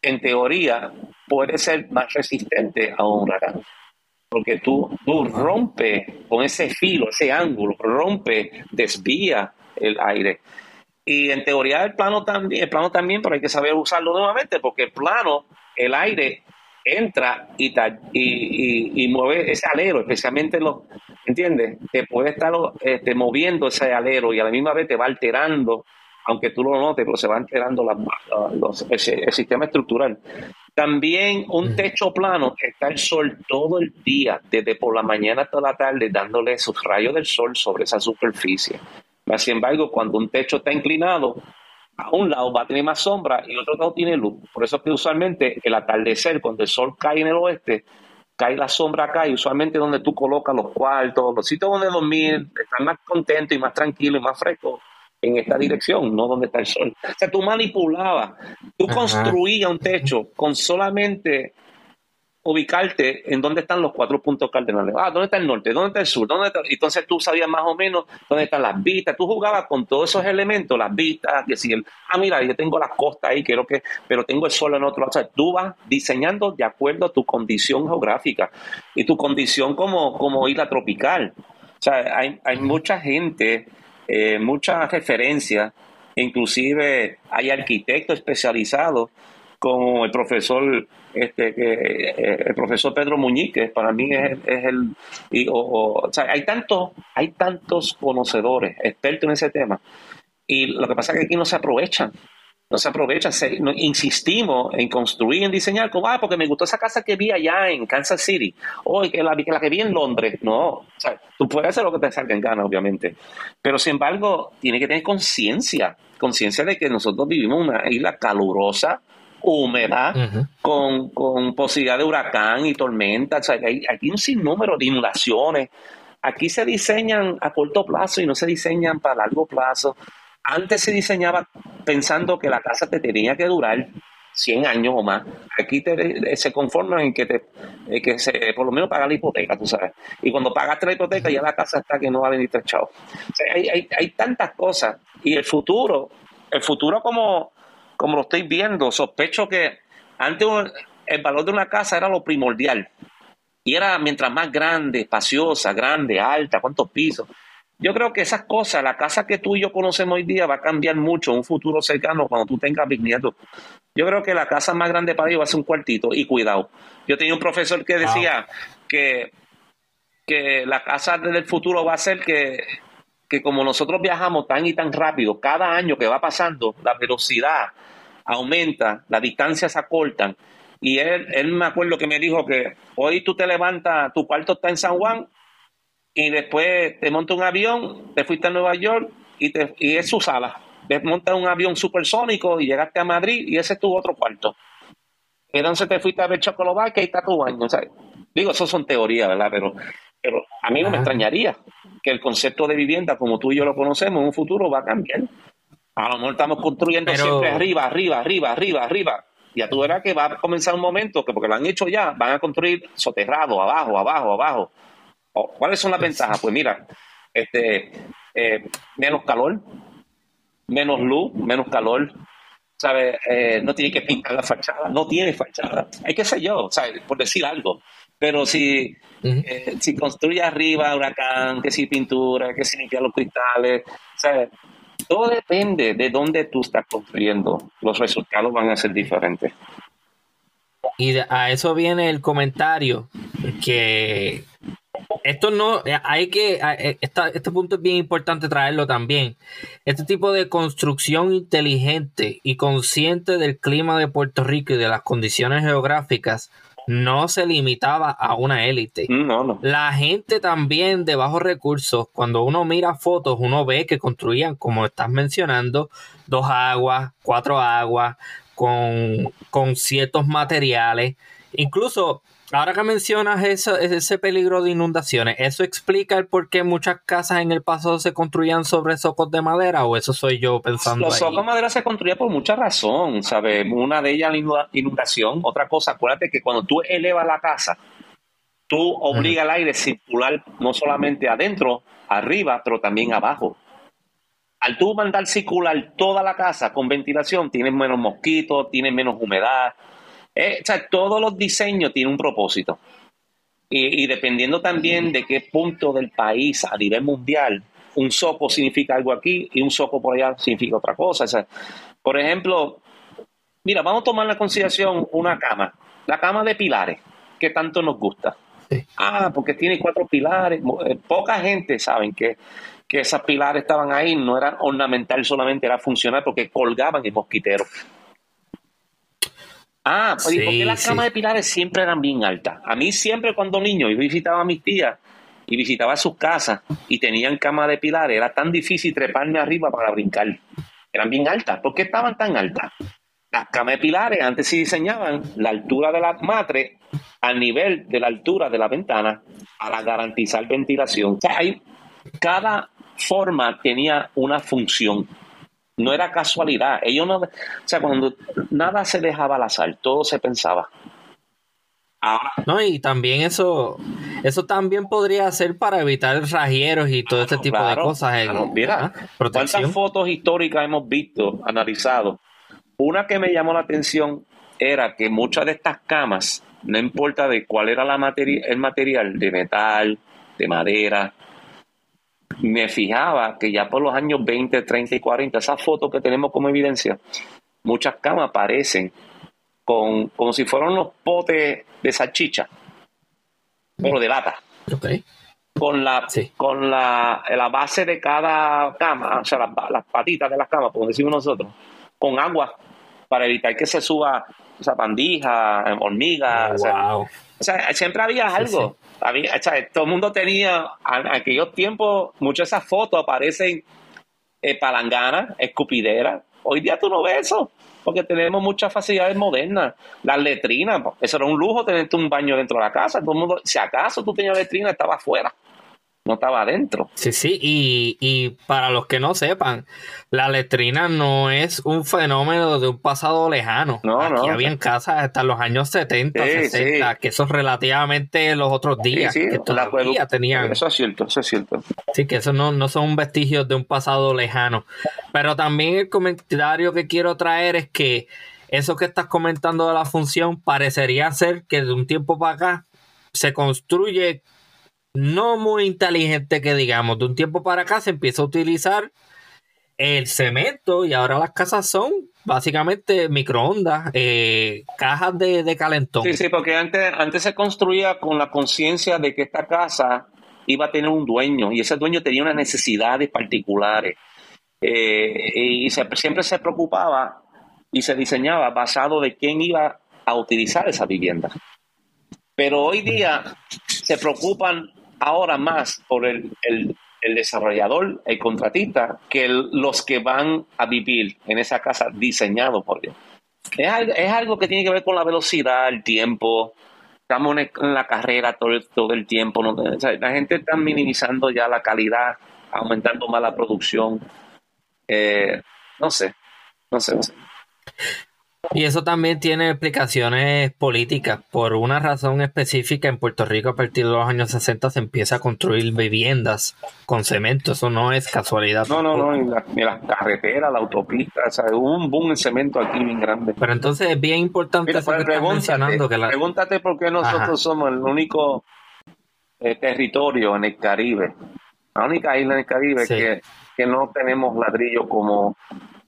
B: en teoría, puede ser más resistente a un huracán porque tú, tú rompes con ese filo, ese ángulo, rompe, desvía el aire. Y en teoría el plano también, el plano también, pero hay que saber usarlo nuevamente, porque el plano, el aire entra y, y, y, mueve ese alero, especialmente los, ¿entiendes? Te puede estar este, moviendo ese alero y a la misma vez te va alterando, aunque tú lo notes, pero se va alterando la, el sistema estructural. También un techo plano está el sol todo el día, desde por la mañana hasta la tarde, dándole sus rayos del sol sobre esa superficie. Sin embargo, cuando un techo está inclinado, a un lado va a tener más sombra y el otro lado tiene luz. Por eso es que usualmente el atardecer, cuando el sol cae en el oeste, cae la sombra acá y usualmente donde tú colocas los cuartos, los sitios donde dormir, están más contentos y más tranquilos y más frescos en esta dirección, no donde está el sol. O sea, tú manipulabas, tú construías un techo con solamente ubicarte en dónde están los cuatro puntos cardenales. Ah, ¿dónde está el norte? ¿Dónde está el sur? ¿Dónde está? Entonces tú sabías más o menos dónde están las vistas. Tú jugabas con todos esos elementos, las vistas, decir, ah, mira, yo tengo las costas ahí, quiero que, pero tengo el sol en otro lado. O sea, tú vas diseñando de acuerdo a tu condición geográfica y tu condición como, como isla tropical. O sea, hay, hay mucha gente eh, muchas referencias, inclusive hay arquitectos especializados como el profesor este eh, el profesor Pedro Muñiz que para mí es, el o, sea, hay tantos hay tantos conocedores expertos en ese tema y lo que pasa es que aquí no se aprovechan no se aprovecha, insistimos en construir, en diseñar, como, ah, porque me gustó esa casa que vi allá en Kansas City, o que la, que vi en Londres. No, o sea, tú puedes hacer lo que te salga en gana, obviamente, pero sin embargo, tiene que tener conciencia, conciencia de que nosotros vivimos en una isla calurosa, húmeda, con, con, posibilidad de huracán y tormenta, o sea, hay, hay un sinnúmero de inundaciones. Aquí se diseñan a corto plazo y no se diseñan para largo plazo. Antes se diseñaba pensando que la casa te tenía que durar 100 años o más. Aquí te, se conforman en que, te, que se, por lo menos paga la hipoteca, tú sabes. Y cuando pagaste la hipoteca ya la casa está que no va a venir trechado. O hay, hay, hay, tantas cosas. Y el futuro, el futuro como, como lo estoy viendo, sospecho que antes el valor de una casa era lo primordial. Y era mientras más grande, espaciosa, grande, alta, cuántos pisos. Yo creo que esas cosas, la casa que tú y yo conocemos hoy día va a cambiar mucho en un futuro cercano cuando tú tengas bisnietos. Yo creo que la casa más grande para ellos va a ser un cuartito y cuidado. Yo tenía un profesor que decía que, que la casa del futuro va a ser que, que como nosotros viajamos tan y tan rápido, cada año que va pasando, la velocidad aumenta, las distancias se acortan. Y él, él me acuerdo que me dijo que hoy tú te levantas, tu cuarto está en San Juan y después te monta un avión, te fuiste a Nueva York y, te, y es su sala. Te montas un avión supersónico y llegaste a Madrid y ese es tu otro cuarto. Entonces te fuiste a ver y está tu baño. digo, eso son teorías, ¿verdad? Pero, pero a mí no me extrañaría que el concepto de vivienda, como tú y yo lo conocemos, en un futuro va a cambiar. A lo mejor estamos construyendo siempre arriba, arriba, arriba, arriba, arriba. Ya tú verás que va a comenzar un momento que, porque lo han hecho ya, van a construir soterrado, abajo, abajo, abajo. ¿Cuáles son las ventajas? Pues mira, este, eh, menos calor, menos luz, menos calor, ¿sabes? Eh, no tiene que pintar la fachada, no tiene fachada. Hay que ser yo, ¿sabes? Por decir algo. Pero si, eh, si construye arriba huracán, que si pintura, que si limpia los cristales, ¿sabes? Todo depende de dónde tú estás construyendo. Los resultados van a ser diferentes.
A: Y a eso viene el comentario que esto no, eh, hay que, eh, este punto es bien importante traerlo también. Este tipo de construcción inteligente y consciente del clima de Puerto Rico y de las condiciones geográficas no se limitaba a una élite.
B: Mm,
A: La gente también de bajos recursos, cuando uno mira fotos, uno ve que construían, como estás mencionando, dos aguas, cuatro aguas, con, con ciertos materiales. Incluso Ahora que mencionas eso, ese peligro de inundaciones, ¿eso explica el por qué muchas casas en el pasado se construían sobre socos de madera o eso soy yo pensando?
B: Los socos de madera se construían por mucha razón, ¿sabes? Una de ellas la inundación, otra cosa, acuérdate que cuando tú elevas la casa, tú obligas al aire a circular no solamente adentro, arriba, pero también abajo. Al tú mandar circular toda la casa con ventilación, tienes menos mosquitos, tienes menos humedad, eh, o sea, todos los diseños tienen un propósito. Y, dependiendo también de qué punto del país a nivel mundial, un soco significa algo aquí y un soco por allá significa otra cosa. O sea, por ejemplo, mira, vamos a tomar en consideración una cama, la cama de pilares, que tanto nos gusta. Ah, porque tiene cuatro pilares. Eh, poca gente sabe que, que esos pilares estaban ahí, no eran ornamental solamente, era funcional porque colgaban el mosquitero. Ah, pues, ¿y por qué las camas de pilares siempre eran bien altas? A mí siempre cuando niño yo visitaba a mis tías y visitaba sus casas y tenían cama de pilares, era tan difícil treparme arriba para brincar. Eran bien altas. ¿Por qué estaban tan altas? Las camas de pilares antes se diseñaban la altura de la matres al nivel de la altura de la ventana para garantizar ventilación. O sea, cada forma tenía una función. No era casualidad. Ellos no, o sea, cuando nada se dejaba al azar, todo se pensaba.
A: No, y también eso, eso también podría ser para evitar rajieros y todo este tipo de cosas.
B: mira, ¿ah? ¿cuántas fotos históricas hemos visto, analizado? Una que me llamó la atención era que muchas de estas camas, no importa de cuál era la materia, el material, de metal, de madera, me fijaba que ya por los años 20, 30 y 40, esas fotos que tenemos como evidencia, muchas camas parecen con, como si fueran unos potes de salchicha, pero de lata. Con la, con la, la, base de cada cama, o sea, las, patitas de las camas, como decimos nosotros, con agua para evitar que se suba esa pandija, hormigas. Oh, o, sea, siempre había algo. Había, todo el mundo tenía, en aquellos tiempos, muchas de esas fotos aparecen eh, palanganas, escupideras. Hoy día tú no ves eso, porque tenemos muchas facilidades modernas. Las letrinas, eso era un lujo tenerte un baño dentro de la casa. Todo el mundo, si acaso tú tenías letrina, estaba afuera no estaba adentro.
A: Sí, sí, y, y, para los que no sepan, la letrina no es un fenómeno de un pasado lejano. No, Aquí no. había casas hasta los años 70, 60, que eso es relativamente los otros días, que todavía tenían.
B: Eso es cierto, eso es cierto.
A: Sí, que eso no, no son vestigios de un pasado lejano. Pero también el comentario que quiero traer es que eso que estás comentando de la función parecería ser que de un tiempo para acá se construye no muy inteligente que digamos. De un tiempo para acá se empieza a utilizar el cemento y ahora las casas son básicamente microondas, eh, cajas de, calentón.
B: Sí, sí, porque antes, antes se construía con la conciencia de que esta casa iba a tener un dueño y ese dueño tenía unas necesidades particulares. Eh, y siempre se preocupaba y se diseñaba basado de quién iba a utilizar esa vivienda. Pero hoy día se preocupan ahora más por el, desarrollador, el contratista, que los que van a vivir en esa casa diseñado por Dios. Es, algo que tiene que ver con la velocidad, el tiempo. Estamos en la carrera todo, el tiempo. la gente está minimizando ya la calidad, aumentando más la producción. Eh, no sé, no sé.
A: Y eso también tiene explicaciones políticas. Por una razón específica, en Puerto Rico a partir de los años 60 se empieza a construir viviendas con cemento. Eso no es casualidad.
B: No, no, no. Ni la, carretera, la autopista. O sea, hubo un boom en cemento aquí bien grande.
A: Pero entonces es bien importante
B: eso que estás mencionando. Que Pregúntate por qué nosotros somos el único eh, territorio en el Caribe. La única isla en el Caribe que, que no tenemos ladrillo como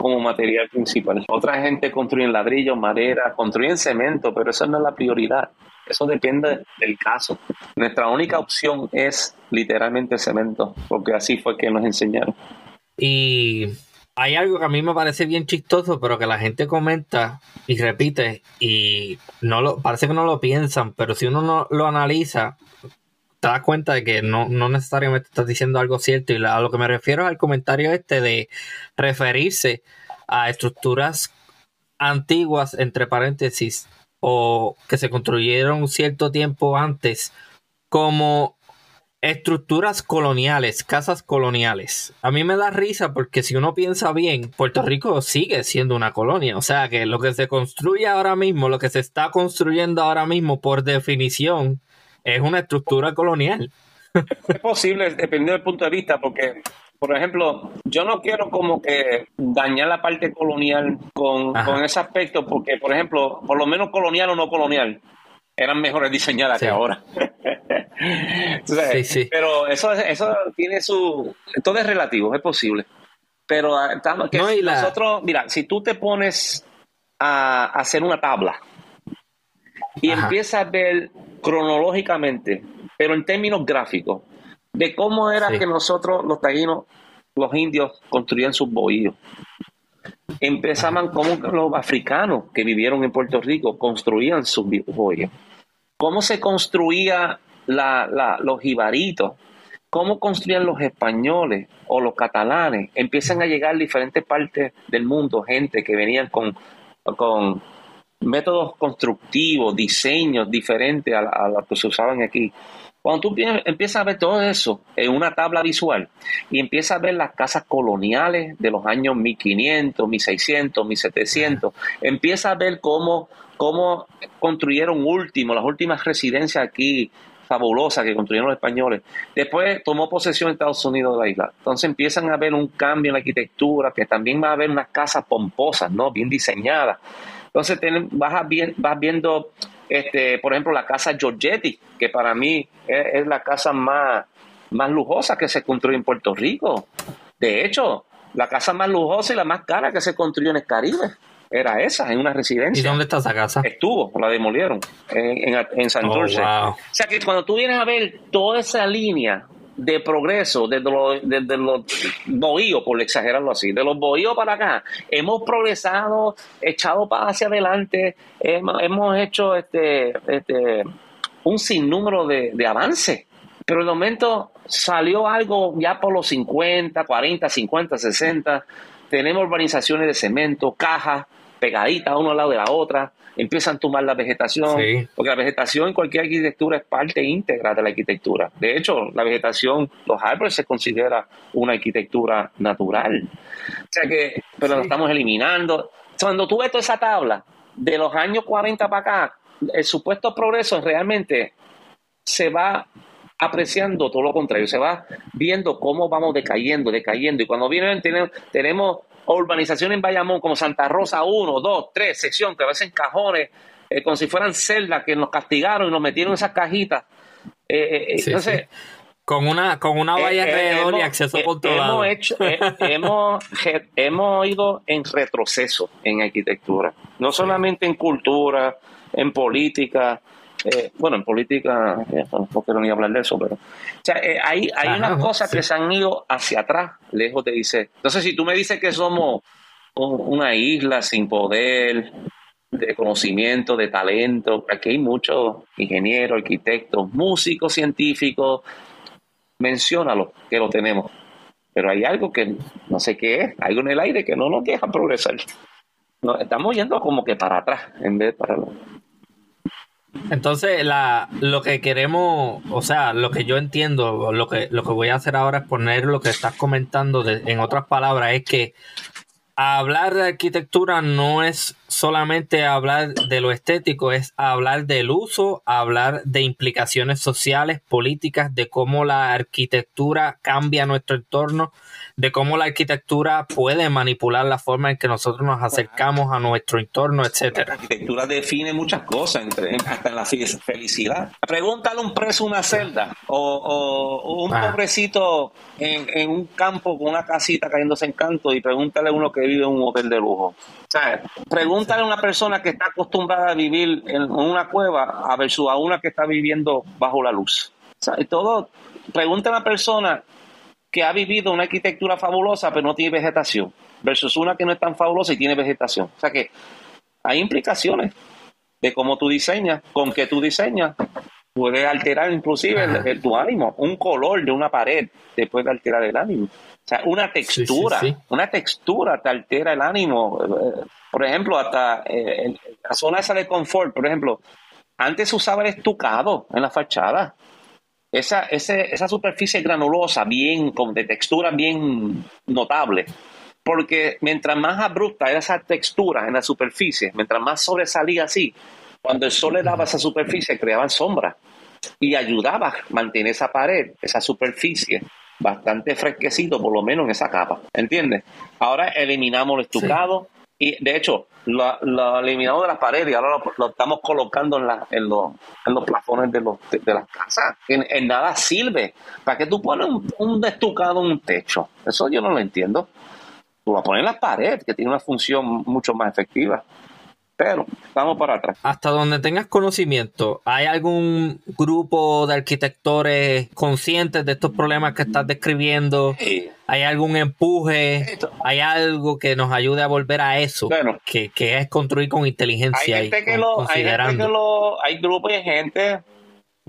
B: como material principal. Otra gente construye ladrillo, madera, construyen cemento, pero eso no es la prioridad. Eso depende del caso. Nuestra única opción es literalmente cemento, porque así fue que nos enseñaron.
A: Y hay algo que a mí me parece bien chistoso, pero que la gente comenta y repite y no lo parece que no lo piensan, pero si uno no lo analiza, te das cuenta de que no, no necesariamente estás diciendo algo cierto. Y a lo que me refiero es al comentario este de referirse a estructuras antiguas, entre paréntesis, o que se construyeron cierto tiempo antes, como estructuras coloniales, casas coloniales. A mí me da risa porque si uno piensa bien, Puerto Rico sigue siendo una colonia. O sea que lo que se construye ahora mismo, lo que se está construyendo ahora mismo, por definición, es una estructura colonial.
B: Es posible, dependiendo del punto de vista, porque, por ejemplo, yo no quiero como que dañar la parte colonial con, ese aspecto, porque, por ejemplo, por lo menos colonial o no colonial, eran mejores diseñadas que ahora. sí, sí. Pero eso, eso tiene su... Todo es relativo, es posible. Pero ah, que nosotros, mira, si tú te pones a hacer una tabla y empiezas a ver cronológicamente, pero en términos gráficos, de cómo era que nosotros, los taínos, los indios, construían sus bohíos. empezaban como los africanos que vivieron en Puerto Rico construían sus bohíos. Cómo se construía los jibaritos, cómo construían los españoles o los catalanes. Empiezan a llegar diferentes partes del mundo gente que venían con, con métodos constructivos, diseños diferentes a, a los que se usaban aquí. Cuando tú empiezas a ver todo eso en una tabla visual y empiezas a ver las casas coloniales de los años 1500, 1600, 1700, empiezas a ver cómo, cómo construyeron último, las últimas residencias aquí fabulosas que construyeron los españoles. Después tomó posesión Estados Unidos de la isla. Entonces empiezan a ver un cambio en la arquitectura, que también va a haber unas casas pomposas, ¿no? Bien diseñadas. Entonces vas, vas viendo este, por ejemplo, la casa Giorgetti, que para mí es, la casa más, más lujosa que se construyó en Puerto Rico. De hecho, la casa más lujosa y la más cara que se construyó en el Caribe era esa, en una residencia.
A: ¿Y dónde está esa casa?
B: Estuvo, la demolieron en, en, en San oh, O sea que cuando tú vienes a ver toda esa línea de progreso desde los, desde los bohíos, por exagerarlo así, de los bohíos para acá, hemos progresado, echado para hacia adelante, hemos, hecho este, este, un sinnúmero de, de avances. Pero el momento salió algo ya por los 50, 40, 50, 60. Tenemos urbanizaciones de cemento, cajas pegaditas uno al lado de la otra empiezan a tomar la vegetación, porque la vegetación en cualquier arquitectura es parte íntegra de la arquitectura. De hecho, la vegetación, los árboles se considera una arquitectura natural. O sea que, pero lo estamos eliminando. Cuando tú ves toda esa tabla de los años 40 para acá, el supuesto progreso realmente se va apreciando todo lo contrario, se va viendo cómo vamos decayendo, decayendo. Y cuando vienen, tenemos, tenemos urbanización en Bayamón como Santa Rosa 1, 2, 3, sección, que a veces en cajones, eh, como si fueran celdas que nos castigaron y nos metieron en esas cajitas. Eh, eh, entonces,
A: Con una, con una valla alrededor y acceso controlado.
B: Hemos, hecho, hemos, hemos ido en retroceso en arquitectura, no solamente en cultura, en política, eh, bueno, en política, eh, no quiero ni hablar de eso, pero. O sea, eh, hay, hay unas cosas que se han ido hacia atrás, lejos de dice. Entonces, si tú me dices que somos una isla sin poder, de conocimiento, de talento, aquí hay muchos ingenieros, arquitectos, músicos, científicos, menciónalo, que lo tenemos. Pero hay algo que no sé qué es, algo en el aire que no nos deja progresar. No, estamos yendo como que para atrás en vez de para.
A: Entonces, la, lo que queremos, o sea, lo que yo entiendo, lo que, lo que voy a hacer ahora es poner lo que estás comentando en otras palabras, es que hablar de arquitectura no es solamente hablar de lo estético, es hablar del uso, hablar de implicaciones sociales, políticas, de cómo la arquitectura cambia nuestro entorno, de cómo la arquitectura puede manipular la forma en que nosotros nos acercamos a nuestro entorno, etcétera.
B: La arquitectura define muchas cosas, entre, hasta en la felicidad. Pregúntale un preso una celda o, un ah. pobrecito en, un campo con una casita cayéndose en canto y pregúntale a uno que vive en un hotel de lujo. O sea, pregúntale a una persona que está acostumbrada a vivir en una cueva a versus a una que está viviendo bajo la luz. O sea, todo, pregúntale a una persona que ha vivido una arquitectura fabulosa pero no tiene vegetación, versus una que no es tan fabulosa y tiene vegetación. O sea que hay implicaciones de cómo tú diseñas, con qué tú diseñas, puede alterar inclusive tu ánimo. Un color de una pared te puede alterar el ánimo. O sea, una textura, una textura te altera el ánimo. Por ejemplo, hasta eh, la zona esa de confort, por ejemplo, antes usaba el estucado en la fachada. Esa, esa superficie granulosa, bien, de textura bien notable, porque mientras más abrupta era esa textura en la superficie, mientras más sobresalía así, cuando el sol le daba esa superficie, creaban sombra. Y ayudaba a mantener esa pared, esa superficie bastante fresquecito, por lo menos en esa capa, ¿entiendes? Ahora eliminamos el estucado, y de hecho, lo, eliminamos de las paredes y ahora lo, estamos colocando en, la, en, los, en los plafones de, los, de, las casas. En, nada sirve. ¿Para qué tú pones un, estucado en un techo? Eso yo no lo entiendo. Tú lo pones en las paredes, que tiene una función mucho más efectiva. Pero vamos para atrás.
A: Hasta donde tengas conocimiento, ¿hay algún grupo de arquitectores conscientes de estos problemas que estás describiendo? ¿Hay algún empuje? ¿Hay algo que nos ayude a volver a eso? que, es construir con inteligencia.
B: Hay gente que lo, hay, hay grupos y gente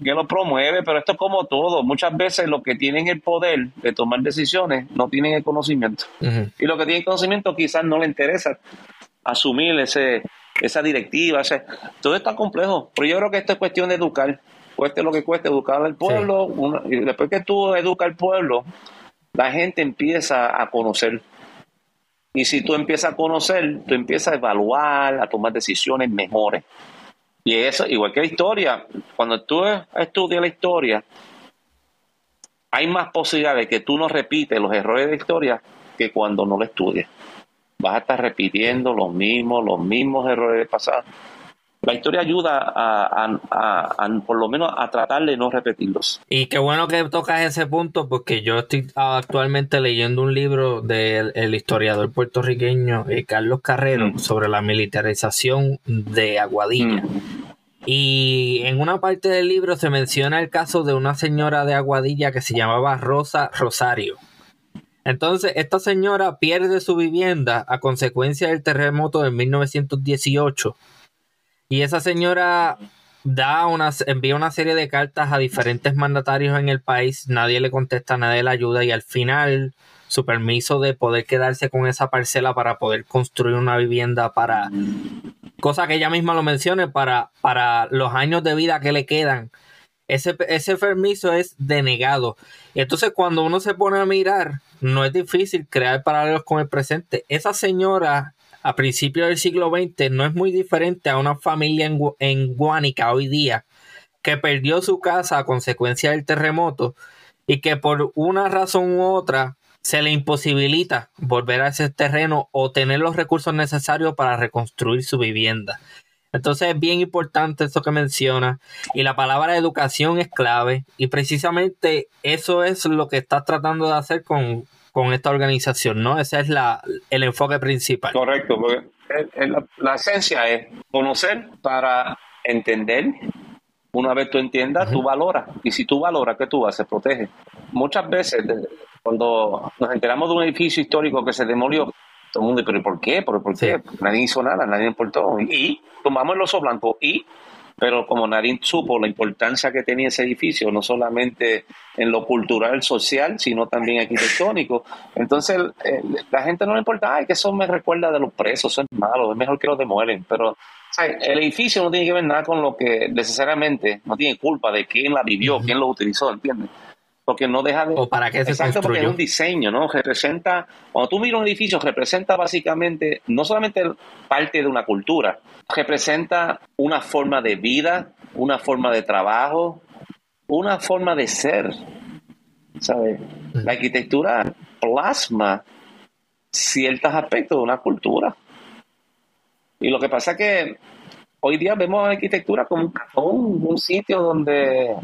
B: que lo promueve, pero esto es como todo. Muchas veces los que tienen el poder de tomar decisiones no tienen el conocimiento. Y los que tienen conocimiento quizás no le interesa asumir ese, esa directiva. todo está complejo. Pero yo creo que esto es cuestión de educar. Cueste lo que cueste, educar al pueblo. y después que tú educas al pueblo, la gente empieza a conocer. Y si tú empiezas a conocer, tú empiezas a evaluar, a tomar decisiones mejores. Y eso, igual que la historia, cuando tú estudias la historia, hay más posibilidades de que tú no repites los errores de la historia que cuando no lo estudias. Vas a estar repitiendo los mismos, los mismos errores del pasado la historia ayuda a, por lo menos a tratar de no repetirlos.
A: Y qué bueno que tocas ese punto porque yo estoy actualmente leyendo un libro del historiador puertorriqueño eh, Carlos Carrero mm. sobre la militarización de Aguadilla. Mm. Y en una parte del libro se menciona el caso de una señora de Aguadilla que se llamaba Rosa Rosario. Entonces, esta señora pierde su vivienda a consecuencia del terremoto de 1918 y esa señora da envía una serie de cartas a diferentes mandatarios en el país, nadie le contesta, nadie le ayuda y al final su permiso de poder quedarse con esa parcela para poder construir una vivienda para, cosa que ella misma lo mencione, para, para los años de vida que le quedan. Ese, ese permiso es denegado. Y entonces cuando uno se pone a mirar, no es difícil crear paralelos con el presente. Esa señora a principios del siglo XX no es muy diferente a una familia en, en Guánica hoy día que perdió su casa a consecuencia del terremoto y que por una razón u otra se le imposibilita volver a ese terreno o tener los recursos necesarios para reconstruir su vivienda. Entonces es bien importante eso que menciona y la palabra educación es clave y precisamente eso es lo que estás tratando de hacer con, con esta organización, ¿no? Ese es la, el enfoque principal.
B: Correcto, porque la, esencia es conocer para entender. Una vez tú entiendas, tú valoras. Y si tú valoras, ¿qué tú haces? Protege. Muchas veces, cuando nos enteramos de un edificio histórico que se demolió, todo el mundo, ¿pero por qué? ¿Pero por qué? Nadie hizo nada, nadie importó. Y tomamos el oso blanco y pero como nadie supo la importancia que tenía ese edificio, no solamente en lo cultural, social, sino también arquitectónico, entonces eh, la gente no le importa, ay, que eso me recuerda de los presos, eso es malo, es mejor que lo demuelen, pero el edificio no tiene que ver nada con lo que necesariamente, no tiene culpa de quién la vivió, quién lo utilizó, ¿entiendes? Porque no deja de...
A: O para qué se Exacto,
B: porque es un diseño, ¿no? Representa, cuando tú miras un edificio, representa básicamente no solamente parte de una cultura, representa una forma de vida, una forma de trabajo, una forma de ser, ¿sabes? La arquitectura plasma ciertos aspectos de una cultura. Y lo que pasa es que hoy día vemos la arquitectura como un, un sitio donde,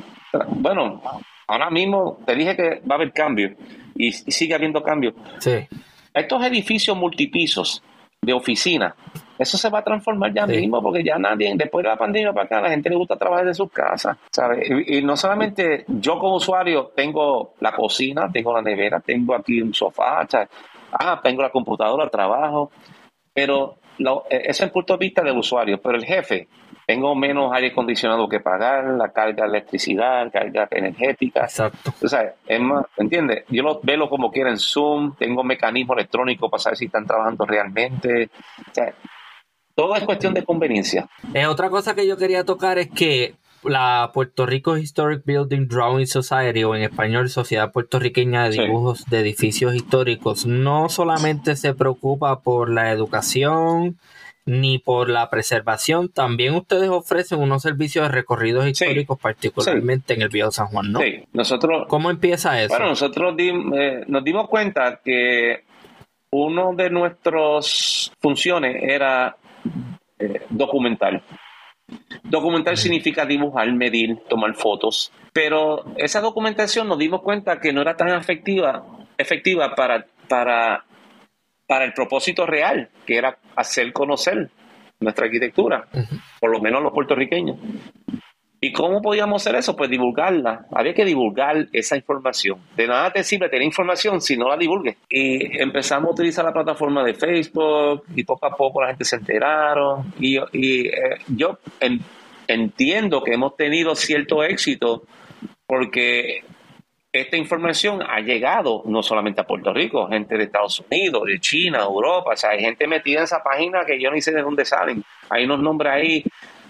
B: bueno, Ahora mismo te dije que va a haber cambio y, sigue habiendo cambio.
A: Sí.
B: Estos edificios multipisos de oficina, eso se va a transformar ya mismo porque ya nadie, después de la pandemia para acá, la gente le gusta trabajar de sus casas, ¿sabes? Y, no solamente yo como usuario tengo la cocina, tengo la nevera, tengo aquí un sofá, ¿sabes? Ah, tengo la computadora, trabajo, pero lo, e, eso es el punto de vista del usuario, pero el jefe tengo menos aire acondicionado que pagar, la carga de electricidad, carga energética.
A: Exacto.
B: O sea, es más, ¿entiendes? Yo lo veo como quiera en Zoom, tengo mecanismo electrónico para saber si están trabajando realmente. O sea, todo es cuestión de conveniencia.
A: Eh, otra cosa que yo quería tocar es que la Puerto Rico Historic Building Drawing Society, o en español Sociedad Puertorriqueña de Dibujos de Edificios Históricos, no solamente se preocupa por la educación, ni por la preservación. También ustedes ofrecen unos servicios de recorridos históricos, particularmente en el Viejo San Juan, ¿no?
B: Sí, nosotros.
A: ¿Cómo empieza eso?
B: Bueno, nosotros eh, nos dimos cuenta que uno de nuestras funciones era eh, documental. Documental significa dibujar, medir, tomar fotos, pero esa documentación nos dimos cuenta que no era tan efectiva, efectiva para, para para el propósito real, que era hacer conocer nuestra arquitectura, por lo menos los puertorriqueños. ¿Y cómo podíamos hacer eso? Pues divulgarla. Había que divulgar esa información. De nada te sirve tener información si no la divulgues. Y empezamos a utilizar la plataforma de Facebook y poco a poco la gente se enteraron. Y, eh, yo entiendo que hemos tenido cierto éxito porque esta información ha llegado no solamente a Puerto Rico, gente de Estados Unidos, de China, Europa, o sea, hay gente metida en esa página que yo ni sé de dónde salen. Hay unos nombres ahí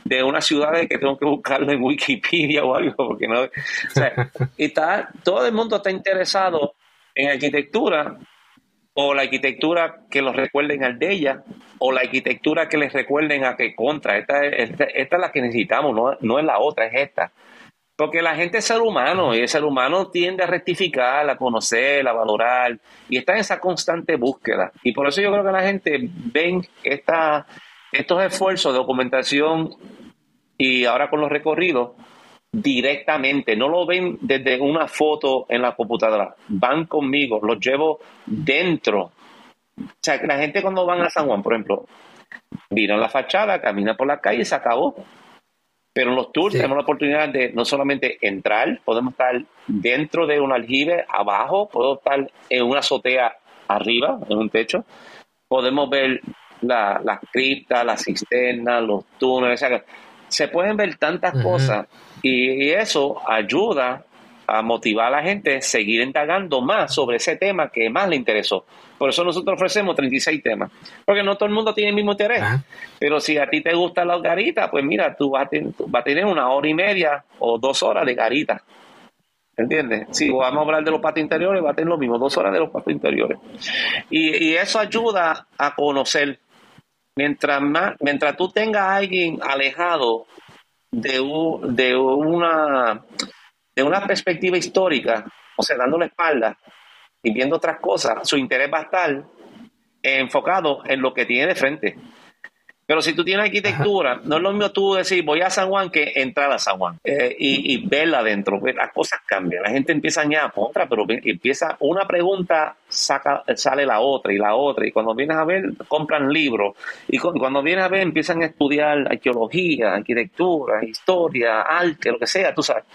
B: de unas ciudades que tengo que buscarlo en Wikipedia o algo, porque no. O sea, está, todo el mundo está interesado en arquitectura, o la arquitectura que los recuerden al de ella, o la arquitectura que les recuerden a que contra. Esta, esta, esta es la que necesitamos, no, no es la otra, es esta. Porque la gente es ser humano y el ser humano tiende a rectificar, a conocer, a valorar y está en esa constante búsqueda. Y por eso yo creo que la gente ven esta, estos esfuerzos de documentación y ahora con los recorridos directamente, no lo ven desde una foto en la computadora, van conmigo, los llevo dentro. O sea, la gente cuando van a San Juan, por ejemplo, miran la fachada, camina por la calle y se acabó. Pero en los tours tenemos la oportunidad de no solamente entrar, podemos estar dentro de un aljibe, abajo, podemos estar en una azotea arriba, en un techo, podemos ver las la criptas, las cisternas, los túneles, se pueden ver tantas cosas y, eso ayuda a motivar a la gente a seguir indagando más sobre ese tema que más le interesó. Por eso nosotros ofrecemos 36 temas, porque no todo el mundo tiene el mismo interés. Pero si a ti te gusta la garita, pues mira, tú vas, a tener una hora y media o dos horas de garita. ¿Entiendes? Si vamos a hablar de los patos interiores, va a tener lo mismo, dos horas de los patos interiores. Y, eso ayuda a conocer. Mientras, más, mientras tú tengas a alguien alejado de, de, una, de una perspectiva histórica, o sea, dando la espalda, y viendo otras cosas, su interés va a estar enfocado en lo que tiene de frente. Pero si tú tienes arquitectura, no es lo mismo tú decir voy a San Juan que entrar a San Juan eh, y, verla adentro. Pues las cosas cambian. La gente empieza a añadir otra, pero empieza una pregunta, saca, sale la otra y la otra. Y cuando vienes a ver, compran libros. Y cuando vienes a ver, empiezan a estudiar arqueología, arquitectura, historia, arte, lo que sea, tú sabes.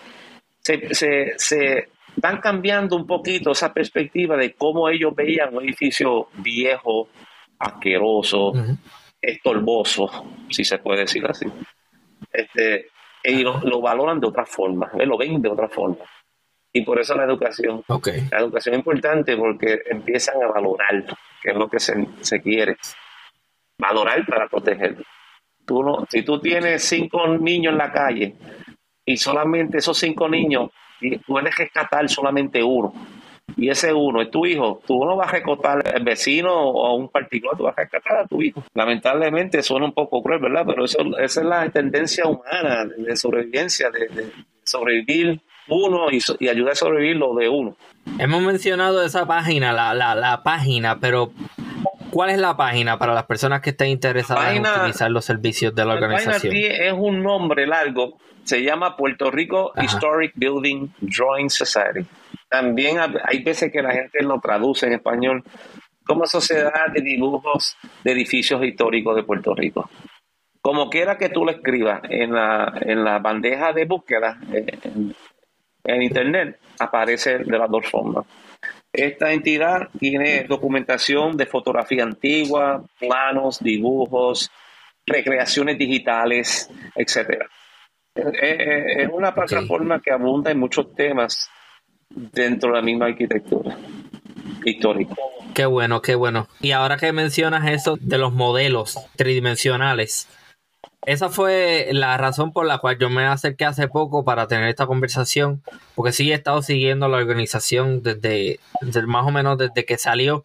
B: Se, se, se, van cambiando un poquito esa perspectiva de cómo ellos veían un edificio viejo, asqueroso, estorboso, si se puede decir así. Este, y lo, valoran de otra forma, lo ven de otra forma. Y por eso la educación. La educación es importante porque empiezan a valorar, que es lo que se, se quiere. Valorar para proteger. Tú no, si tú tienes cinco niños en la calle y solamente esos cinco niños y puedes rescatar solamente uno. Y ese uno es tu hijo. Tú no vas a rescatar al vecino o un particular, tú vas a rescatar a tu hijo. Lamentablemente suena un poco cruel, ¿verdad? Pero eso, esa es la tendencia humana de sobrevivencia, de, sobrevivir uno y, y, ayudar a sobrevivir lo de uno.
A: Hemos mencionado esa página, la, la, la página, pero ¿Cuál es la página para las personas que estén interesadas en utilizar los servicios de la, organización?
B: La página es un nombre largo, se llama Puerto Rico Historic Building Drawing Society. También hay veces que la gente lo traduce en español como Sociedad de Dibujos de Edificios Históricos de Puerto Rico. Como quiera que tú lo escribas en la, en la bandeja de búsqueda eh, en Internet, aparece de las dos formas. Esta entidad tiene documentación de fotografía antigua, planos, dibujos, recreaciones digitales, etcétera. Es una plataforma que abunda en muchos temas dentro de la misma arquitectura histórica.
A: Qué bueno, qué bueno. Y ahora que mencionas eso de los modelos tridimensionales, esa fue la razón por la cual yo me acerqué hace poco para tener esta conversación, porque sí he estado siguiendo la organización desde, más o menos desde que salió,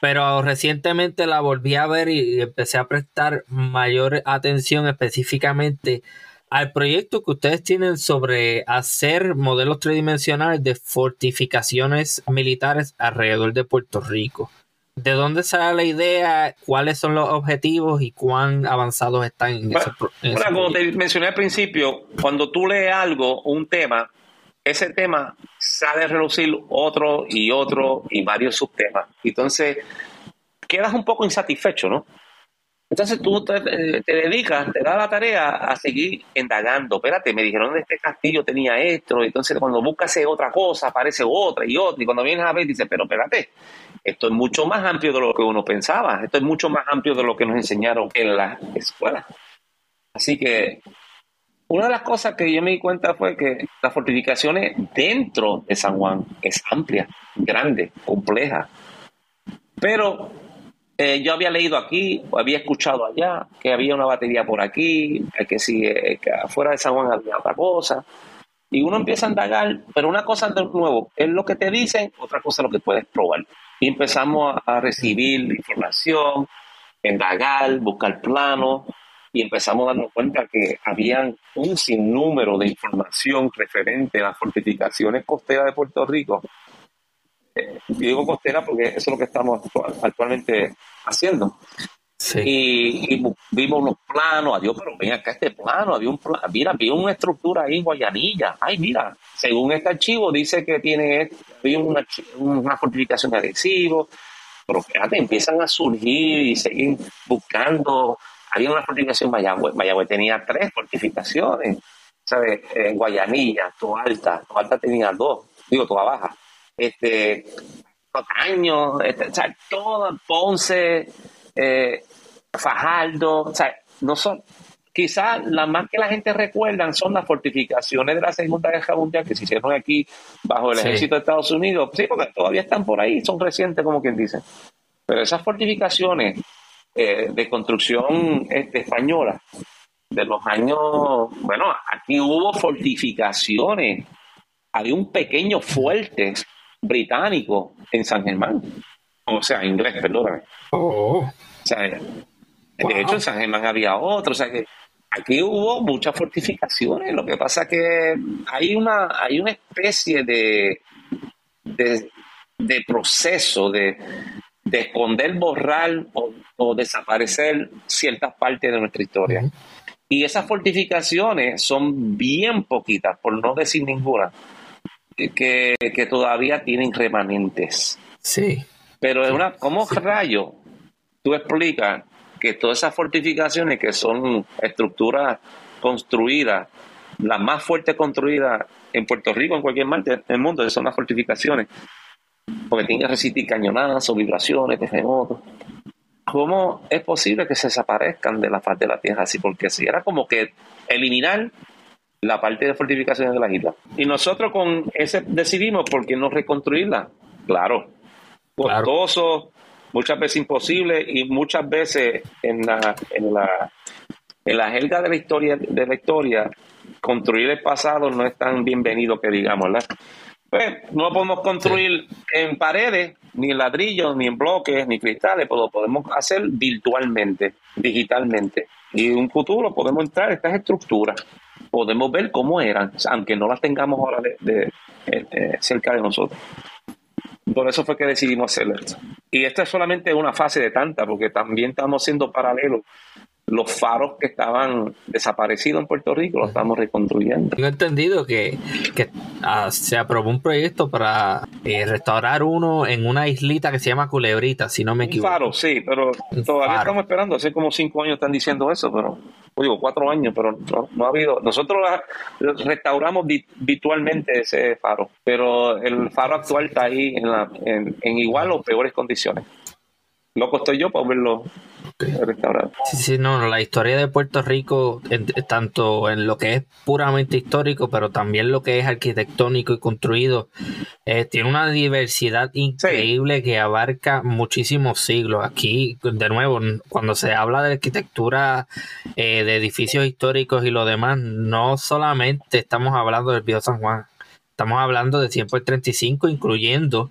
A: pero recientemente la volví a ver y empecé a prestar mayor atención específicamente al proyecto que ustedes tienen sobre hacer modelos tridimensionales de fortificaciones militares alrededor de Puerto Rico. ¿De dónde sale la idea? ¿Cuáles son los objetivos y cuán avanzados están en
B: proyecto? Como te mencioné al principio, cuando tú lees algo, un tema, ese tema sale a reducir otro y otro y varios subtemas. Entonces, quedas un poco insatisfecho, ¿no? Entonces tú te, dedicas, te da la tarea a seguir indagando. Espérate, me dijeron que este castillo tenía esto, entonces cuando buscas otra cosa, aparece otra y otra, y cuando vienes a ver dices, pero espérate, esto es mucho más amplio de lo que uno pensaba, esto es mucho más amplio de lo que nos enseñaron en la escuela. Así que una de las cosas que yo me di cuenta fue que las fortificaciones dentro de San Juan es amplia, grande, compleja. Pero eh, yo había leído aquí, había escuchado allá, que había una batería por aquí, que si eh, que afuera de San Juan había otra cosa. Y uno empieza a indagar, pero una cosa de nuevo es lo que te dicen, otra cosa es lo que puedes probar. Y empezamos a recibir información, indagar, buscar planos, y empezamos darnos cuenta que había un sinnúmero de información referente a las fortificaciones costeras de Puerto Rico. Eh, digo costera porque eso es lo que estamos actualmente haciendo. Y, vimos unos planos, adiós, pero ven acá este plano, había un mira, había una estructura ahí en Guayanilla. Ay, mira, según este archivo dice que tiene había una, una fortificación de adhesivo, pero fíjate, empiezan a surgir y seguir buscando había una fortificación en Mayagüe. Mayagüe tenía tres fortificaciones. ¿Sabes? En Guayanilla, Toa Alta. Alta tenía dos. Digo, Toa Baja. Este, Tocaño, este, o todo, Ponce, eh, Fajardo. O sea, no son. Quizás las más que la gente recuerda son las fortificaciones de la Segunda Guerra Mundial que se hicieron aquí bajo el ejército de Estados Unidos. Sí, porque todavía están por ahí, son recientes, como quien dice. Pero esas fortificaciones eh, de construcción este, española de los años, bueno, aquí hubo fortificaciones, había un pequeño fuerte británico en San Germán, o sea, inglés, perdóname. Oh. O sea, de hecho en San Germán había otro, o sea que aquí hubo muchas fortificaciones, lo que pasa es que hay una, hay una especie de, de, de proceso de, de esconder, borrar o, desaparecer ciertas partes de nuestra historia. Y esas fortificaciones son bien poquitas, por no decir ninguna, que, todavía tienen remanentes.
A: Sí.
B: Pero es una, ¿cómo rayo tú explicas que todas esas fortificaciones que son estructuras construidas, las más fuertes construidas en Puerto Rico, en cualquier parte del mundo, son las fortificaciones, porque tiene que resistir cañonadas o vibraciones, terremotos. ¿Cómo es posible que se desaparezcan de la faz de la Tierra así? Porque si era como que eliminar la parte de fortificaciones de las islas. Y nosotros con ese decidimos por qué no reconstruirla. Claro, costoso, muchas veces imposible y muchas veces en la, en la, en la jerga de la historia de la historia, construir el pasado no es tan bienvenido que digamos, ¿verdad? Pues no podemos construir en paredes, ni en ladrillos, ni en bloques, ni cristales, pero lo podemos hacer virtualmente, digitalmente. Y en un futuro podemos entrar a estas estructuras, podemos ver cómo eran, aunque no las tengamos ahora de, cerca de nosotros. Por eso fue que decidimos hacer esto. Y esta es solamente una fase de tanta, porque también estamos siendo paralelos los faros que estaban desaparecidos en Puerto Rico los estamos reconstruyendo.
A: Tengo entendido que, ah, se aprobó un proyecto para eh, restaurar uno en una islita que se llama Culebrita, si no me equivoco.
B: Un faro, sí, pero todavía estamos esperando. Hace como cinco años están diciendo eso, pero digo cuatro años, pero no, ha habido. Nosotros restauramos virtualmente ese faro, pero el faro actual está ahí en, la, en igual o peores condiciones loco estoy yo para verlo restaurado.
A: Sí, sí, no, la historia de Puerto Rico, tanto en lo que es puramente histórico, pero también lo que es arquitectónico y construido, eh, tiene una diversidad increíble que abarca muchísimos siglos. Aquí, de nuevo, cuando se habla de arquitectura eh, de edificios históricos y lo demás, no solamente estamos hablando del Pío San Juan, estamos hablando de 100 por 35, incluyendo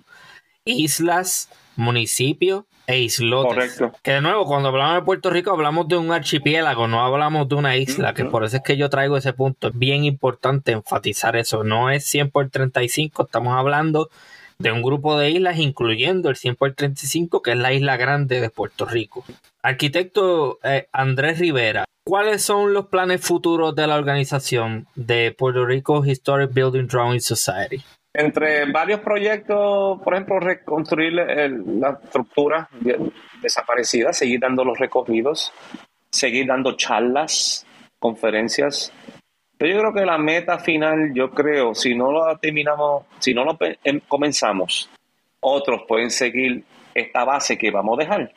A: islas, municipios e islotes. Correcto. Que de nuevo, cuando hablamos de Puerto Rico, hablamos de un archipiélago, no hablamos de una isla, que por eso es que yo traigo ese punto. Es bien importante enfatizar eso. No es 100 por 35, estamos hablando de un grupo de islas, incluyendo el 100 por 35, que es la isla grande de Puerto Rico. Arquitecto eh, Andrés Rivera, ¿cuáles son los planes futuros de la organización de Puerto Rico Historic Building Drawing Society?
B: Entre varios proyectos, por ejemplo, reconstruir la estructura desaparecida, seguir dando los recorridos, seguir dando charlas, conferencias. Pero yo creo que la meta final, yo creo, si no lo terminamos, si no lo em, comenzamos, otros pueden seguir esta base que vamos a dejar.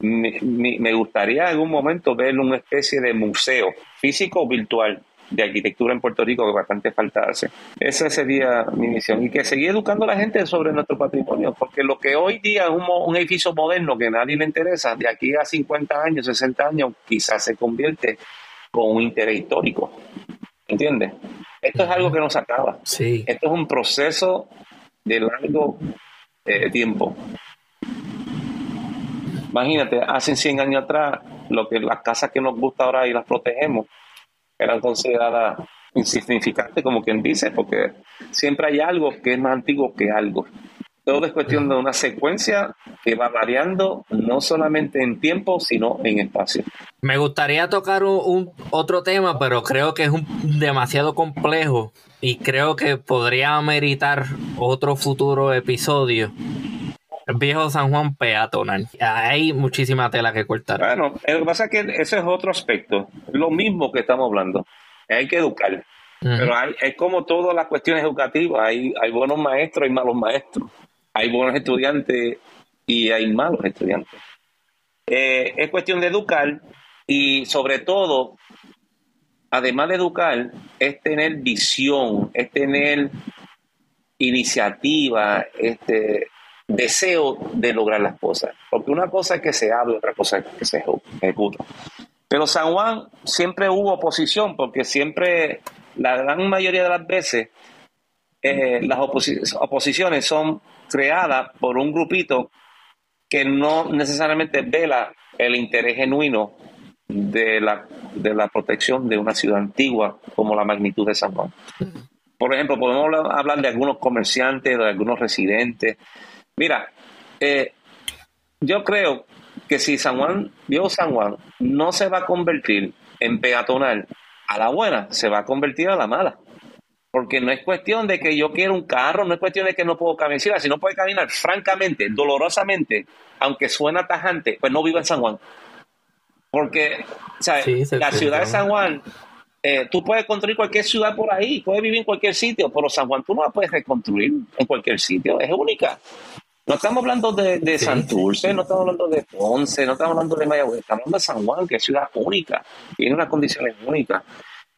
B: Me, gustaría en algún momento ver una especie de museo físico o virtual de arquitectura en Puerto Rico que bastante falta hace. Esa sería mi misión. Y que seguir educando a la gente sobre nuestro patrimonio, porque lo que hoy día es un, edificio moderno que a nadie le interesa, de aquí a 50 años, 60 años, quizás se convierte con un interés histórico. ¿Entiendes? Esto es algo que no se acaba.
A: Sí.
B: Esto es un proceso de largo eh, tiempo. Imagínate, hace 100 años atrás, lo que las casas que nos gusta ahora y las protegemos eran consideradas insignificantes, como quien dice, porque siempre hay algo que es más antiguo que algo. Todo es cuestión de una secuencia que va variando no solamente en tiempo, sino en espacio.
A: Me gustaría tocar un, otro tema, pero creo que es un, demasiado complejo y creo que podría ameritar otro futuro episodio viejo San Juan peatonal. Hay muchísima tela que cortar.
B: Bueno, lo que pasa es que ese es otro aspecto. Lo mismo que estamos hablando. Hay que educar. Pero hay, es como todas las cuestiones educativas. Hay, hay buenos maestros y malos maestros. Hay buenos estudiantes y hay malos estudiantes. Eh, es cuestión de educar y sobre todo, además de educar, es tener visión, es tener iniciativa, este, deseo de lograr las cosas. Porque una cosa es que se hable, otra cosa es que se ejecuta. Pero San Juan siempre hubo oposición, porque siempre, la gran mayoría de las veces, eh, las oposiciones son creadas por un grupito que no necesariamente vela el interés genuino de la, de la protección de una ciudad antigua como la magnitud de San Juan. Por ejemplo, podemos hablar de algunos comerciantes, de algunos residentes, Mira, eh, yo creo que si San Juan, Dios San Juan, no se va a convertir en peatonal a la buena, se va a convertir a la mala. Porque no es cuestión de que yo quiero un carro, no es cuestión de que no puedo caminar. Si no puede caminar, francamente, dolorosamente, aunque suena tajante, pues no vivo en San Juan. Porque la ciudad de San Juan, eh, tú puedes construir cualquier ciudad por ahí, puedes vivir en cualquier sitio, pero San Juan tú no la puedes reconstruir en cualquier sitio, es única. No estamos hablando de, de Santurce, no estamos hablando de Ponce, no estamos hablando de Mayagüez, estamos hablando de San Juan, que es ciudad única, tiene unas condiciones únicas.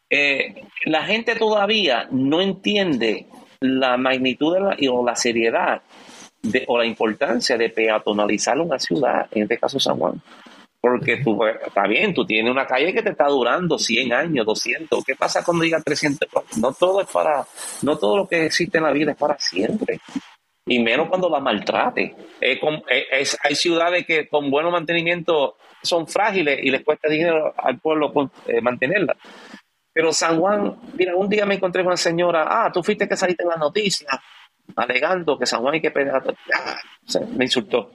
B: Eh, la gente todavía no entiende la magnitud y, o la seriedad de, o la importancia de peatonalizar una ciudad, en este caso San Juan. Porque tú, pues, está bien, tú tienes una calle que te está durando 100 años, 200. ¿Qué pasa cuando diga 300? No todo es para, no todo lo que existe en la vida es para siempre y menos cuando la maltrate. hay ciudades que con buen mantenimiento son frágiles y les cuesta dinero al pueblo eh, mantenerla. Pero San Juan, mira, un día me encontré con una señora, ah, tú fuiste que saliste en las noticias, alegando que San Juan hay que pegar. Ah, me insultó.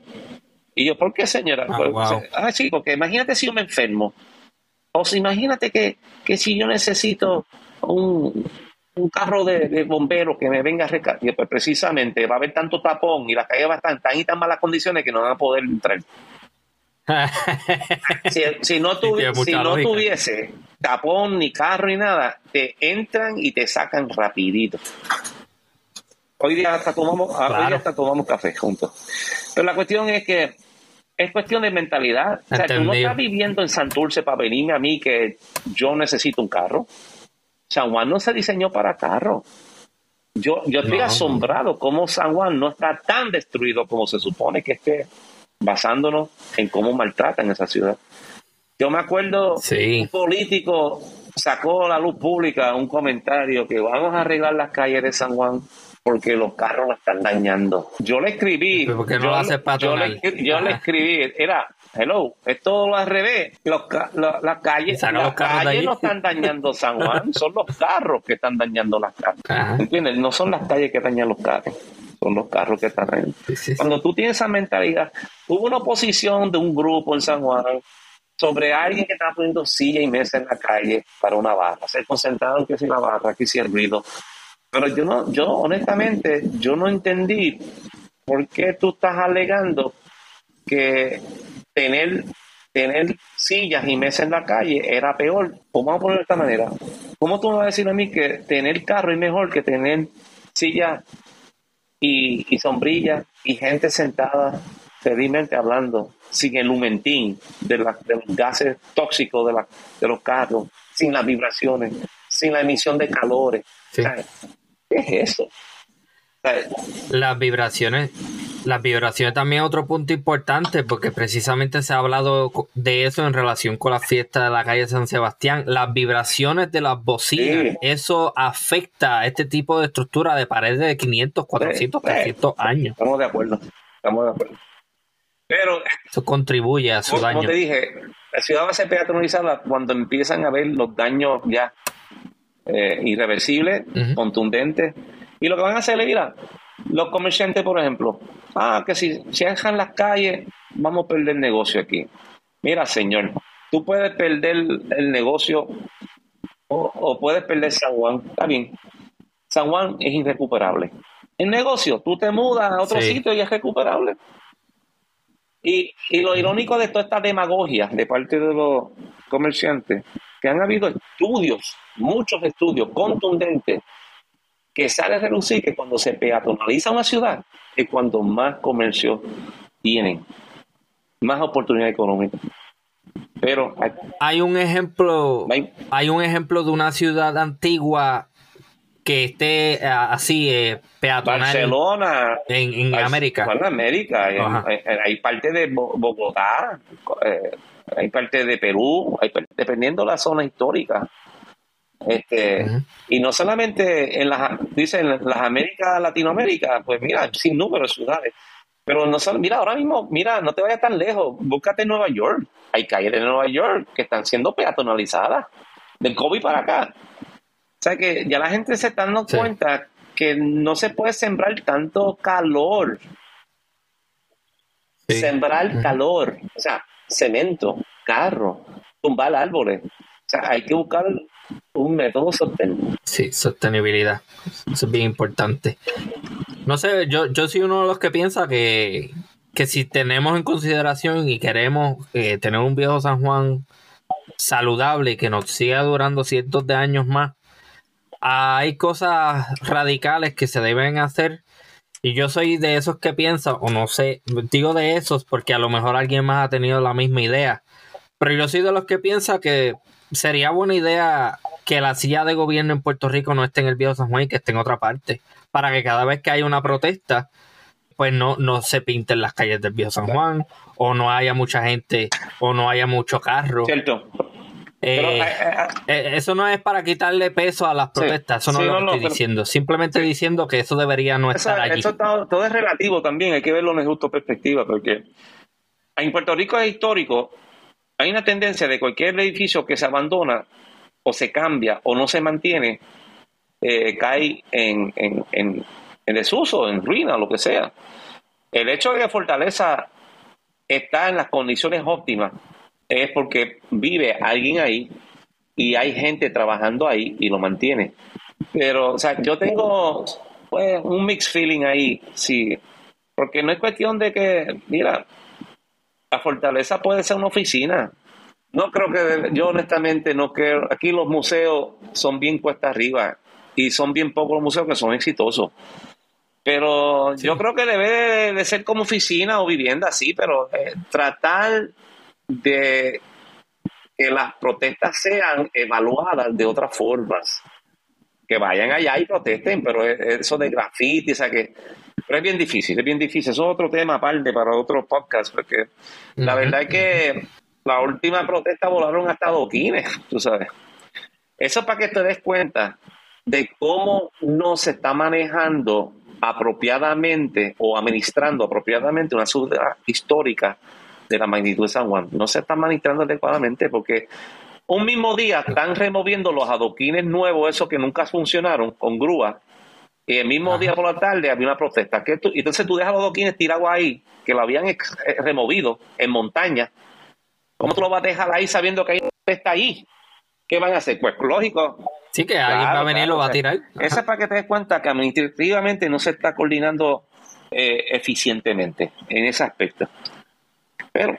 B: Y yo, ¿por qué, señora? Ah, ah, sí, porque imagínate si yo me enfermo. O si imagínate que, que si yo necesito un, un carro de, bomberos que me venga a rescatar, pues precisamente va a haber tanto tapón y la calle va a estar tan y tan malas condiciones que no van a poder entrar. si, no, tuviese tapón, ni carro, ni nada, te entran y te sacan rapidito. Hoy día hasta tomamos, hoy día hasta tomamos café juntos. Pero la cuestión es que es cuestión de mentalidad. O sea, tú no estás viviendo en Santurce para venirme a mí que yo necesito un carro. San Juan no se diseñó para carros. Yo, yo estoy asombrado cómo San Juan no está tan destruido como se supone que esté, basándonos en cómo maltratan esa ciudad. Yo me acuerdo, un político sacó a la luz pública un comentario que vamos a arreglar las calles de San Juan porque los carros la están dañando. Yo le escribí.
A: no yo, lo hace
B: yo, le, yo le escribí, era, hello, es todo al revés. Los, las calles, las calles no están dañando San Juan, son los carros que están dañando las calles. ¿Entiendes? No son las calles que dañan los carros, son los carros que están. Cuando tú tienes esa mentalidad, hubo una oposición de un grupo en San Juan sobre alguien que estaba poniendo silla y mesa en la calle para una barra. Se concentraron que si la barra, que si el ruido. Pero yo no, yo honestamente, yo no entendí por qué tú estás alegando que tener, tener sillas y mesas en la calle era peor. ¿Cómo vamos a ponerlo de esta manera? ¿Cómo tú me vas a decir a mí que tener carro es mejor que tener sillas y, y sombrillas y gente sentada felizmente hablando sin el lumentín de, los gases tóxicos de, la, de los carros, sin las vibraciones, sin la emisión de calores? ¿Qué es eso?
A: Las vibraciones, las vibraciones también es otro punto importante porque precisamente se ha hablado de eso en relación con la fiesta de la calle San Sebastián. Las vibraciones de las bocinas, eso afecta a este tipo de estructura de paredes de 500, 400, 300 años.
B: Estamos de acuerdo, estamos de acuerdo. Pero
A: eso contribuye a su daño.
B: Como te dije, la ciudad va a ser peatonalizada cuando empiezan a ver los daños ya eh, irreversibles, contundentes y lo que van a hacer mira, los comerciantes, por ejemplo, ah, que si dejan las calles, vamos a perder el negocio aquí. Mira, señor, tú puedes perder el negocio o, puedes perder San Juan. Está bien. San Juan es irrecuperable. El negocio, tú te mudas a otro sitio y es recuperable. Y, y, lo irónico de toda esta demagogia de parte de los comerciantes, que han habido estudios, muchos estudios contundentes que sale a relucir que cuando se peatonaliza una ciudad es cuando más comercio tienen, más oportunidad económica. Pero
A: hay un ejemplo, hay un ejemplo de una ciudad antigua que esté eh, así eh, peatonal
B: Barcelona
A: en, América.
B: En América, hay, parte de Bogotá, eh, hay parte de Perú, dependiendo de la zona histórica. Este, Y no solamente en las, dicen las Américas, Latinoamérica, pues mira, sin número de ciudades. Pero no solo, mira, ahora mismo, mira, no te vayas tan lejos, búscate Nueva York. Hay calles de Nueva York que están siendo peatonalizadas del COVID para acá. O sea que ya la gente se está dando cuenta que no se puede sembrar tanto calor. Sembrar calor, o sea, cemento, carro, tumbar árboles. O sea, hay que buscar un método sostenible.
A: Sí, sostenibilidad. Eso es bien importante. No sé, yo, yo soy uno de los que piensa que, que si tenemos en consideración y queremos eh, tener un viejo San Juan saludable y que nos siga durando cientos de años más, hay cosas radicales que se deben hacer. Y yo soy de esos que piensan, o no sé, digo de esos porque a lo mejor alguien más ha tenido la misma idea. Pero yo soy de los que piensa que sería buena idea que la silla de gobierno en Puerto Rico no esté en el Viejo San Juan y que esté en otra parte, para que cada vez que haya una protesta, pues no, no se pinten las calles del Viejo San Juan, o no haya mucha gente, o no haya mucho carro.
B: Cierto.
A: Eh, eh, eh, eso no es para quitarle peso a las protestas, eso no lo estoy diciendo. Simplemente diciendo que eso debería no estar allí.
B: Eso todo, es relativo también, hay que verlo en justo perspectiva, porque en Puerto Rico es histórico hay una tendencia de cualquier edificio que se abandona o se cambia o no se mantiene, eh, cae en, en, desuso, en ruina, lo que sea. El hecho de que Fortaleza está en las condiciones óptimas es porque vive alguien ahí y hay gente trabajando ahí y lo mantiene. Pero, o sea, yo tengo pues, un mixed feeling ahí, sí, porque no es cuestión de que, mira, la fortaleza puede ser una oficina. No creo que, yo honestamente no creo, aquí los museos son bien cuesta arriba y son bien pocos los museos que son exitosos. Pero yo creo que debe de, ser como oficina o vivienda, sí, pero eh, tratar de que las protestas sean evaluadas de otras formas. Que vayan allá y protesten, pero eso de graffiti, o sea que pero es bien difícil, es bien difícil. Eso es otro tema aparte para otro podcast, porque la verdad es que la última protesta volaron hasta doquines, tú sabes. Eso para que te des cuenta de cómo no se está manejando apropiadamente o administrando apropiadamente una ciudad histórica de la magnitud de San Juan. No se está administrando adecuadamente porque un mismo día están removiendo los adoquines nuevos, esos que nunca funcionaron, con grúa, y el mismo día por la tarde había una protesta. ¿Qué entonces tú dejas los doquines tirados ahí, que lo habían eh, removido en montaña. ¿Cómo tú lo vas a dejar ahí sabiendo que hay una protesta ahí? ¿Qué van a hacer? Pues lógico,
A: Sí, que alguien va a venir y lo va a tirar.
B: Esa es para que te des cuenta que administrativamente no se está coordinando eh, eficientemente en ese aspecto. Pero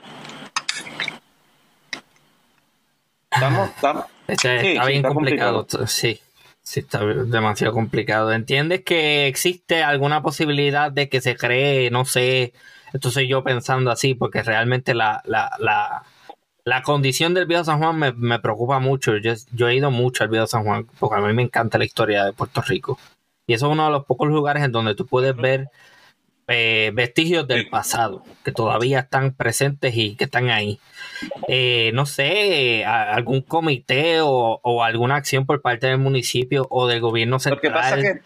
B: estamos, estamos
A: está, bien complicado. Sí, sí, está demasiado complicado. ¿Entiendes que existe alguna posibilidad de que se cree, no sé, esto soy yo pensando así, porque realmente la, la, la, la condición del Viejo San Juan me, me preocupa mucho. Yo, yo, he ido mucho al Viejo San Juan, porque a mí me encanta la historia de Puerto Rico. Y eso es uno de los pocos lugares en donde tú puedes ver eh, vestigios del pasado que todavía están presentes y que están ahí. Eh, no sé, algún comité o, alguna acción por parte del municipio o del gobierno central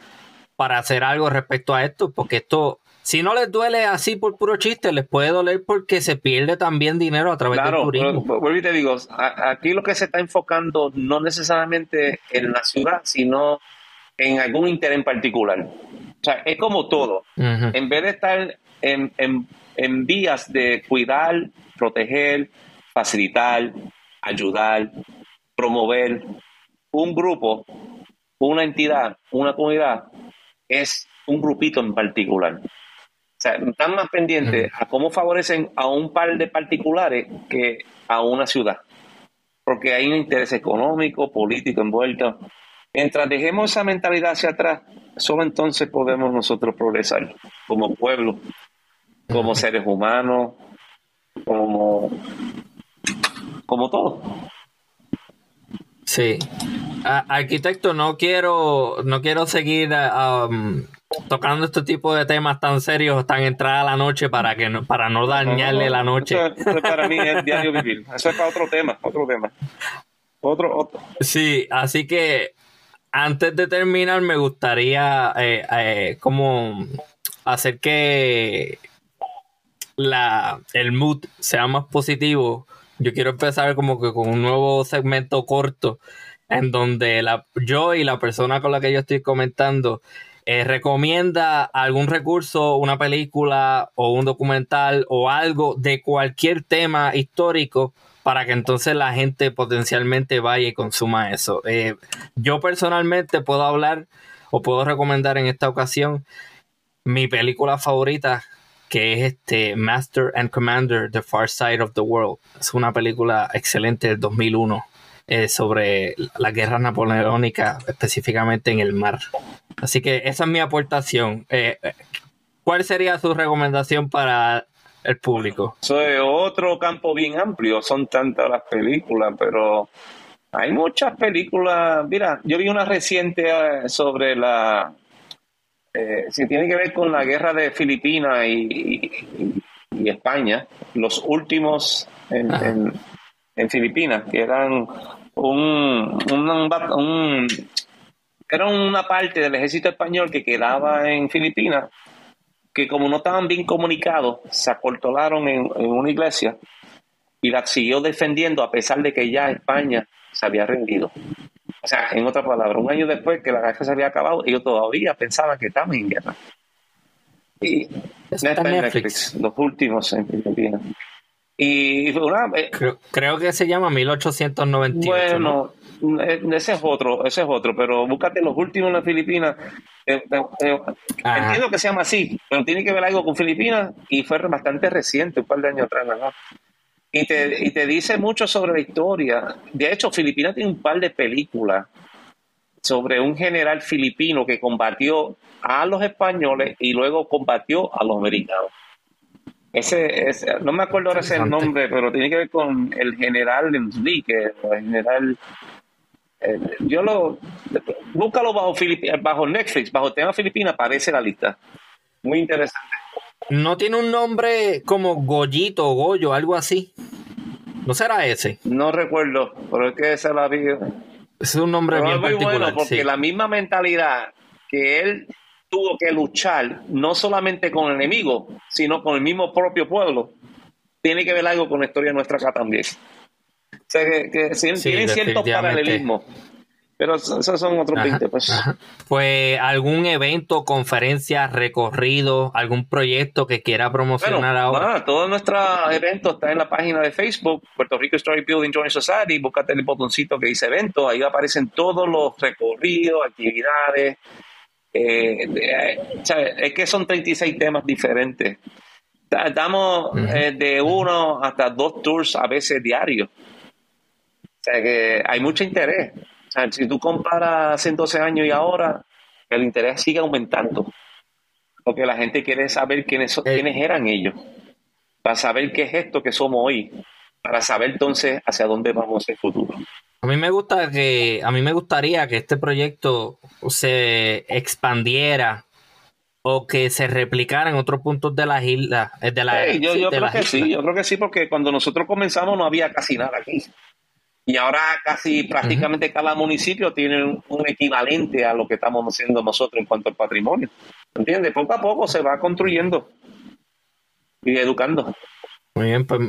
A: para hacer algo respecto a esto, porque esto, si no les duele así por puro chiste, les puede doler porque se pierde también dinero a través del turismo.
B: Vuelvo y te digo, aquí lo que se está enfocando no necesariamente en la ciudad, sino en algún interés en particular. O sea, es como todo. En vez de estar en, en, vías de cuidar, proteger, facilitar, ayudar, promover un grupo, una entidad, una comunidad, es un grupito en particular. O sea, están más pendientes a cómo favorecen a un par de particulares que a una ciudad. Porque hay un interés económico, político envuelto. Mientras dejemos esa mentalidad hacia atrás, solo entonces podemos nosotros progresar como pueblo, como seres humanos, como, como todo.
A: Sí. arquitecto, no quiero, no quiero seguir um, tocando este tipo de temas tan serios, tan entrada a la noche para que no, para no dañarle la noche.
B: Eso, para mí es diario vivir. Eso es para otro tema, otro tema. Otro, otro.
A: Sí, así que antes de terminar, me gustaría eh, eh, como hacer que la, el mood sea más positivo. Yo quiero empezar como que con un nuevo segmento corto en donde la, yo y la persona con la que yo estoy comentando eh, recomienda algún recurso, una película o un documental o algo de cualquier tema histórico para que entonces la gente potencialmente vaya y consuma eso. Eh, yo personalmente puedo hablar o puedo recomendar en esta ocasión mi película favorita que es este Master and Commander The Far Side of the World. Es una película excelente del 2001 eh, sobre la guerra napoleónica, específicamente en el mar. Así que esa es mi aportación. Eh, ¿Cuál sería su recomendación para el público.
B: Eso es otro campo bien amplio, son tantas las películas, pero hay muchas películas. Mira, yo vi una reciente eh, sobre la. Eh, si tiene que ver con la guerra de Filipinas y, España, los últimos en, en, Filipinas, que eran un, un, era una parte del ejército español que quedaba en Filipinas que como no estaban bien comunicados, se acortolaron en, una iglesia y la siguió defendiendo a pesar de que ya España se había rendido. O sea, en otras palabras, un año después que la guerra se había acabado, ellos todavía pensaban que estaban en guerra. Y Netflix, los últimos en Filipinas. Y
A: eh, creo, que se llama 1898.
B: Bueno, eh, ese es otro, ese es otro, pero búscate los últimos en las Filipinas. Eh, entiendo que se llama así, pero tiene que ver algo con Filipinas y fue bastante reciente, un par de años atrás, ¿no? Y te, y te dice mucho sobre la historia. De hecho, Filipinas tiene un par de películas sobre un general filipino que combatió a los españoles y luego combatió a los americanos. Ese, ese, no me acuerdo ahora ese nombre, pero tiene que ver con el general Enrique, el general. Eh, yo lo. Búscalo bajo, bajo Netflix, bajo tema Filipina, aparece la lista. Muy interesante.
A: No tiene un nombre como Goyito o Goyo, algo así. ¿No será ese?
B: No recuerdo, pero es que esa la vi.
A: Es un nombre bien muy particular. Bueno
B: porque la misma mentalidad que él tuvo que luchar no solamente con el enemigo, sino con el mismo propio pueblo. Tiene que ver algo con la historia nuestra acá también. Sea, que, tienen cierto paralelismo. Pero esos son otros 20 pues.
A: Pues algún evento, conferencia, recorrido, algún proyecto que quiera promocionar ahora.
B: Bueno, todos nuestros eventos están en la página de Facebook, Puerto Rico Story Building Joint Society. Búscate el botoncito que dice evento. Ahí aparecen todos los recorridos, actividades. Eh, es que son 36 temas diferentes. Damos eh, de uno hasta dos tours a veces diarios. O sea que hay mucho interés si tú comparas hace 12 años y ahora, el interés sigue aumentando. Porque la gente quiere saber quiénes, eh. quiénes eran ellos. Para saber qué es esto que somos hoy. Para saber entonces hacia dónde vamos en el futuro.
A: A mí me gusta que, a mí me gustaría que este proyecto se expandiera o que se replicara en otros puntos de las islas. De la,
B: yo, creo que sí, yo creo que sí, porque cuando nosotros comenzamos no había casi nada aquí. Y ahora casi prácticamente cada municipio tiene un, equivalente a lo que estamos haciendo nosotros en cuanto al patrimonio. ¿Entiendes? Poco a poco se va construyendo y educando.
A: Muy bien, pues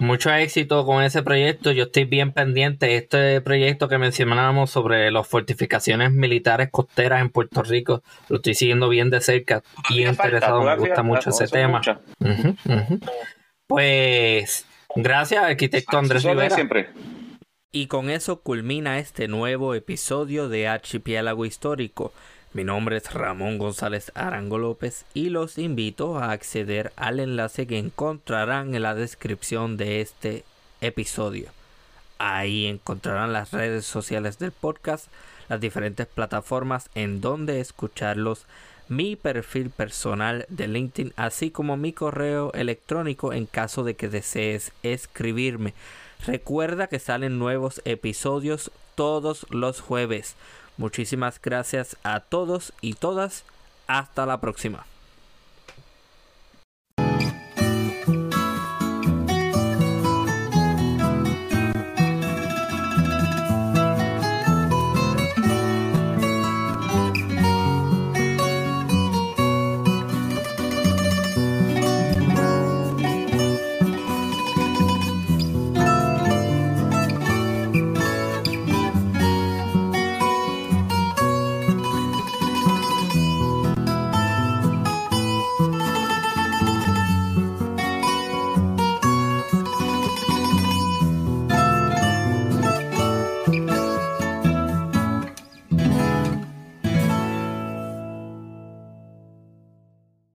A: mucho éxito con ese proyecto. Yo estoy bien pendiente. Este proyecto que mencionábamos sobre las fortificaciones militares costeras en Puerto Rico, lo estoy siguiendo bien de cerca. Bien interesado, me gusta mucho ese tema. Pues Gracias, arquitecto Andrés Rivera. Siempre. Y con eso culmina este nuevo episodio de Archipiélago Histórico. Mi nombre es Ramón González Arango López y los invito a acceder al enlace que encontrarán en la descripción de este episodio. Ahí encontrarán las redes sociales del podcast, las diferentes plataformas en donde escucharlos mi perfil personal de LinkedIn, así como mi correo electrónico en caso de que desees escribirme. Recuerda que salen nuevos episodios todos los jueves. Muchísimas gracias a todos y todas. Hasta la próxima.